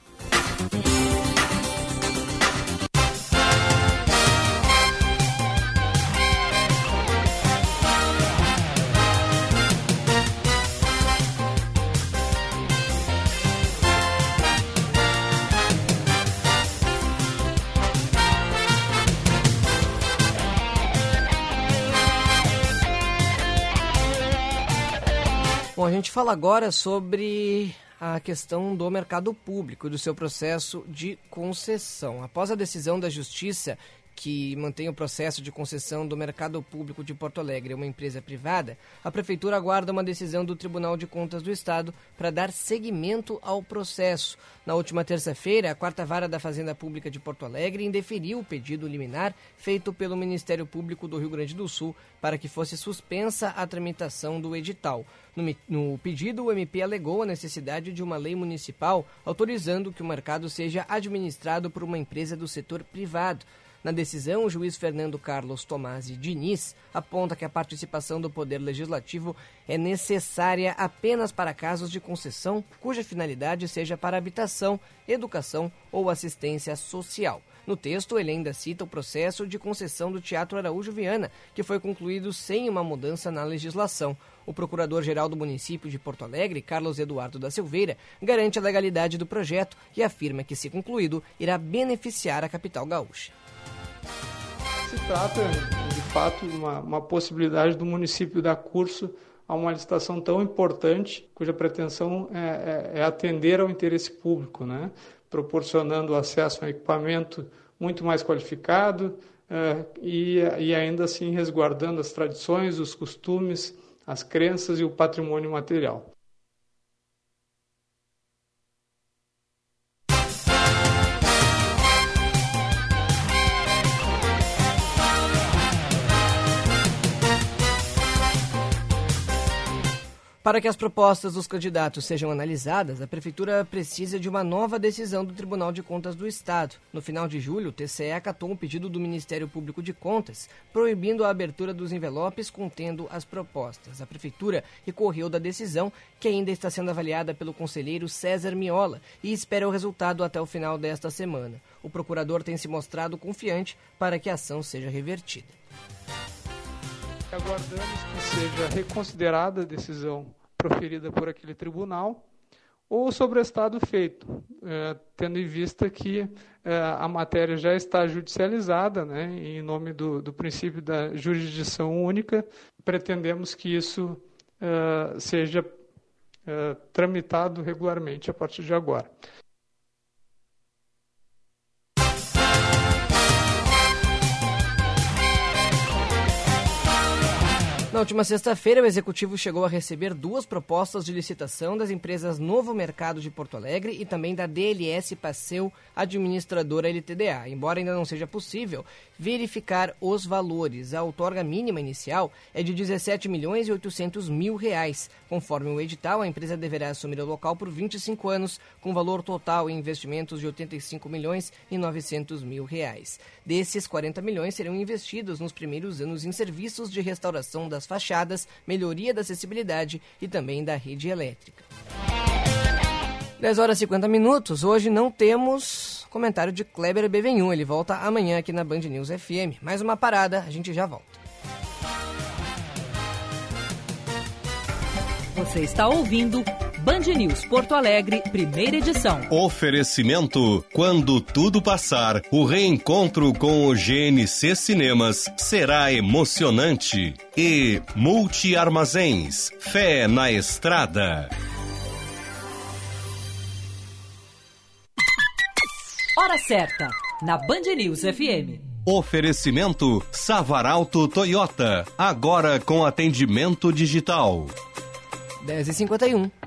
Bom, a gente fala agora sobre a questão do mercado público, do seu processo de concessão. Após a decisão da Justiça que mantém o processo de concessão do mercado público de Porto Alegre a uma empresa privada, a Prefeitura aguarda uma decisão do Tribunal de Contas do Estado para dar seguimento ao processo. Na última terça-feira, a Quarta Vara da Fazenda Pública de Porto Alegre indeferiu o pedido liminar feito pelo Ministério Público do Rio Grande do Sul para que fosse suspensa a tramitação do edital. No, pedido, o MP alegou a necessidade de uma lei municipal autorizando que o mercado seja administrado por uma empresa do setor privado. Na decisão, o juiz Fernando Carlos Tomasi Diniz aponta que a participação do Poder Legislativo é necessária apenas para casos de concessão cuja finalidade seja para habitação, educação ou assistência social. No texto, ele ainda cita o processo de concessão do Teatro Araújo Viana, que foi concluído sem uma mudança na legislação. O procurador-geral do município de Porto Alegre, Carlos Eduardo da Silveira, garante a legalidade do projeto e afirma que, se concluído, irá beneficiar a capital gaúcha. Se trata, de fato, de uma, uma possibilidade do município dar curso a uma licitação tão importante, cuja pretensão é, é, é atender ao interesse público, né? proporcionando acesso a equipamento muito mais qualificado é, e, e ainda assim resguardando as tradições, os costumes, as crenças e o patrimônio material. Para que as propostas dos candidatos sejam analisadas, a Prefeitura precisa de uma nova decisão do Tribunal de Contas do Estado. No final de julho, o TCE acatou um pedido do Ministério Público de Contas, proibindo a abertura dos envelopes contendo as propostas. A Prefeitura recorreu da decisão, que ainda está sendo avaliada pelo conselheiro César Miola, e espera o resultado até o final desta semana. O procurador tem se mostrado confiante para que a ação seja revertida aguardamos que seja reconsiderada a decisão proferida por aquele tribunal ou sobre o estado feito, é, tendo em vista que é, a matéria já está judicializada, né, em nome do, do princípio da jurisdição única, pretendemos que isso é, seja tramitado regularmente a partir de agora. Na última sexta-feira, o executivo chegou a receber duas propostas de licitação das empresas Novo Mercado de Porto Alegre e também da DLS Passeu, administradora LTDA. Embora ainda não seja possível verificar os valores, a outorga mínima inicial é de 17 milhões e 800 mil reais. Conforme o edital, a empresa deverá assumir o local por 25 anos, com valor total em investimentos de 85 milhões e 900 mil reais. Desses, 40 milhões serão investidos nos primeiros anos em serviços de restauração das fachadas, melhoria da acessibilidade e também da rede elétrica. 10 horas e 50 minutos. Hoje não temos comentário de Kleber Bevenhum. Ele volta amanhã aqui na Band News FM. Mais uma parada, a gente já volta. Você está ouvindo Band News Porto Alegre, primeira edição. Oferecimento: quando tudo passar, o reencontro com o GNC Cinemas será emocionante. E Multi Armazéns, fé na estrada. Hora certa, na Band News FM. Oferecimento Savaralto Toyota, agora com atendimento digital. 10h51.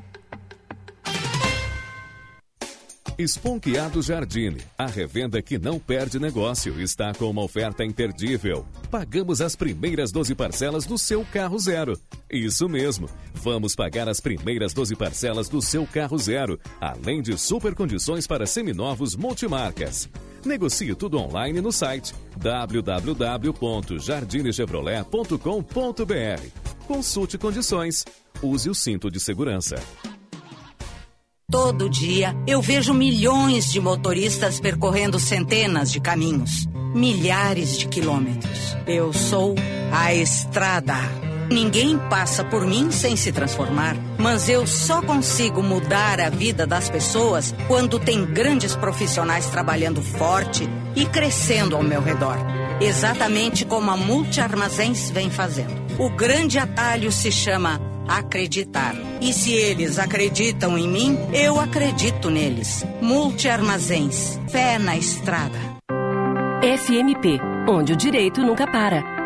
Esponqueado Jardine, a revenda que não perde negócio, está com uma oferta imperdível. Pagamos as primeiras 12 parcelas do seu carro zero. Isso mesmo, vamos pagar as primeiras 12 parcelas do seu carro zero, além de super condições para seminovos multimarcas. Negocie tudo online no site www.jardinechevrolet.com.br. Consulte condições. Use o cinto de segurança. Todo dia eu vejo milhões de motoristas percorrendo centenas de caminhos, milhares de quilômetros. Eu sou a estrada. Ninguém passa por mim sem se transformar, mas eu só consigo mudar a vida das pessoas quando tem grandes profissionais trabalhando forte e crescendo ao meu redor. Exatamente como a Multi Armazéns vem fazendo. O grande atalho se chama acreditar. E se eles acreditam em mim, eu acredito neles. Multi Armazéns. Fé na estrada. FMP, onde o direito nunca para.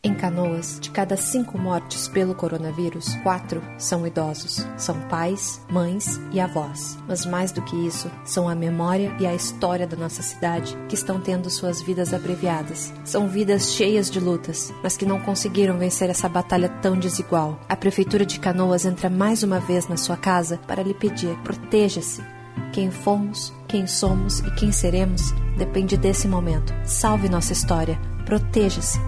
Em Canoas, de cada cinco mortes pelo coronavírus, quatro são idosos. São pais, mães e avós. Mas mais do que isso, são a memória e a história da nossa cidade que estão tendo suas vidas abreviadas. São vidas cheias de lutas, mas que não conseguiram vencer essa batalha tão desigual. A Prefeitura de Canoas entra mais uma vez na sua casa para lhe pedir: proteja-se. Quem fomos, quem somos e quem seremos depende desse momento. Salve nossa história. Proteja-se.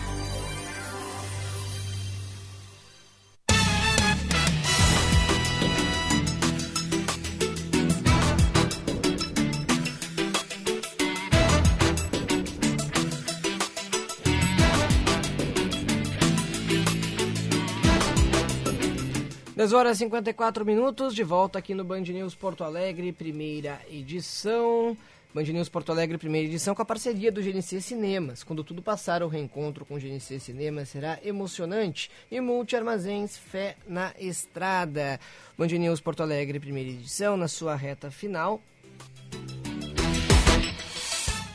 10 horas e 54 minutos, de volta aqui no Band News Porto Alegre, primeira edição. Band News Porto Alegre, primeira edição, com a parceria do GNC Cinemas. Quando tudo passar, o reencontro com o GNC Cinemas será emocionante. E Multi Armazéns, fé na estrada. Band News Porto Alegre, primeira edição, na sua reta final.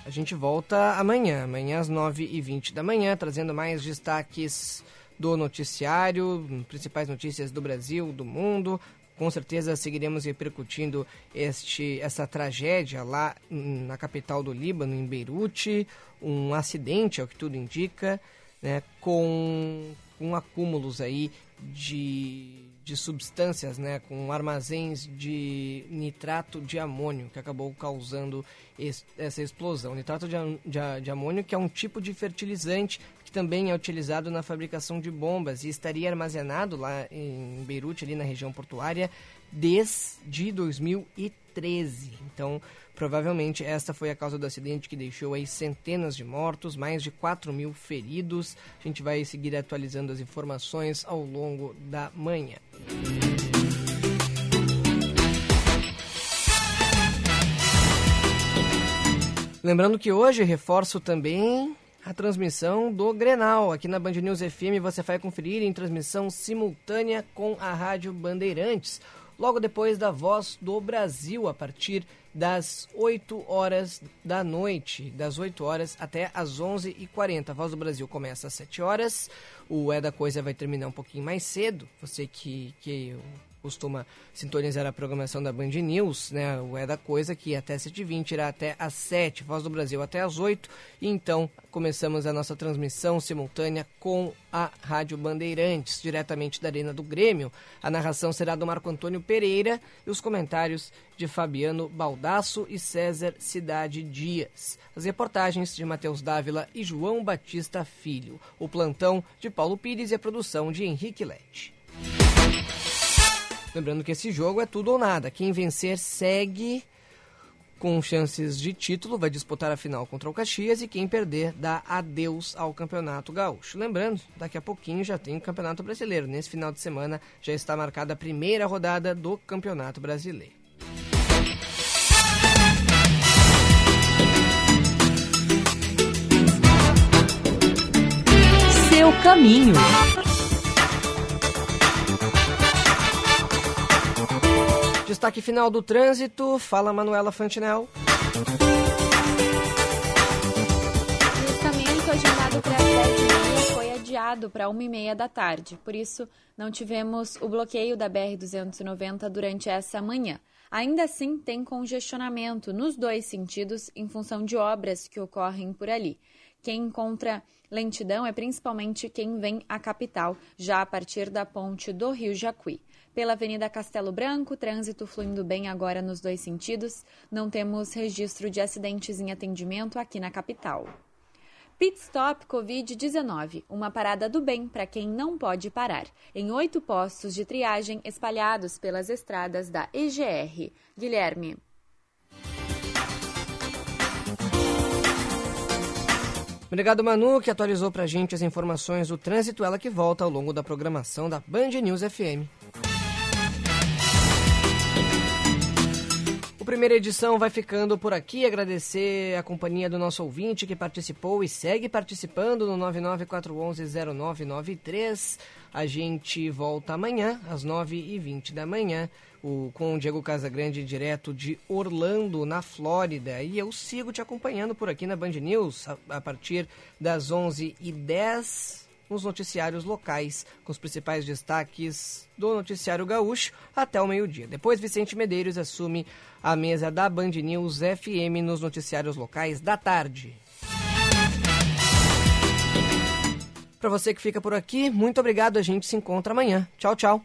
A gente volta amanhã, amanhã às 9h20 da manhã, trazendo mais destaques do noticiário, principais notícias do Brasil, do mundo. Com certeza seguiremos repercutindo este, essa tragédia lá na capital do Líbano, em Beirute, um acidente, ao que tudo indica, né, com, com acúmulos aí de, de substâncias, né, com armazéns de nitrato de amônio, que acabou causando es, essa explosão. Nitrato de, de, de amônio, que é um tipo de fertilizante que também é utilizado na fabricação de bombas e estaria armazenado lá em Beirute, ali na região portuária, desde 2013. Então, provavelmente esta foi a causa do acidente que deixou aí centenas de mortos, mais de 4 mil feridos. A gente vai seguir atualizando as informações ao longo da manhã. Lembrando que hoje reforço também a transmissão do Grenal. Aqui na Band News FM você vai conferir em transmissão simultânea com a Rádio Bandeirantes, logo depois da Voz do Brasil, a partir das 8 horas da noite, das 8 horas até as 11h40. A Voz do Brasil começa às 7 horas, o É da Coisa vai terminar um pouquinho mais cedo, você que, que costuma sintonizar a programação da Band News, né? O É da Coisa, que até 7h20 irá até às 7 Voz do Brasil até às 8 E então começamos a nossa transmissão simultânea com a Rádio Bandeirantes, diretamente da Arena do Grêmio. A narração será do Marco Antônio Pereira e os comentários de Fabiano Baldasso e César Cidade Dias. As reportagens de Matheus Dávila e João Batista Filho. O plantão de Paulo Pires e a produção de Henrique Lete. Lembrando que esse jogo é tudo ou nada. Quem vencer segue com chances de título, vai disputar a final contra o Caxias e quem perder dá adeus ao Campeonato Gaúcho. Lembrando, daqui a pouquinho já tem o Campeonato Brasileiro. Nesse final de semana já está marcada a primeira rodada do Campeonato Brasileiro. Seu caminho. Destaque final do trânsito. Fala, Manuela Fantinel. O listamento agendado para as 10h30 foi adiado para 1h30 da tarde. Por isso, não tivemos o bloqueio da BR-290 durante essa manhã. Ainda assim, tem congestionamento nos dois sentidos em função de obras que ocorrem por ali. Quem encontra lentidão é principalmente quem vem à capital, já a partir da ponte do Rio Jacuí. Pela Avenida Castelo Branco, trânsito fluindo bem agora nos dois sentidos. Não temos registro de acidentes em atendimento aqui na capital. Pit Stop Covid-19, uma parada do bem para quem não pode parar, em oito postos de triagem espalhados pelas estradas da EGR. Guilherme. Obrigado, Manu, que atualizou para a gente as informações do trânsito, ela que volta ao longo da programação da Band News FM. Primeira edição vai ficando por aqui. Agradecer a companhia do nosso ouvinte que participou e segue participando no 994110993. A gente volta amanhã, às 9h20 da manhã, o, com o Diego Casagrande, direto de Orlando, na Flórida. E eu sigo te acompanhando por aqui na Band News a, a partir das 11h10 nos noticiários locais, com os principais destaques do noticiário gaúcho até o meio-dia. Depois, Vicente Medeiros assume a mesa da Band News FM nos noticiários locais da tarde. Para você que fica por aqui, muito obrigado. A gente se encontra amanhã. Tchau, tchau.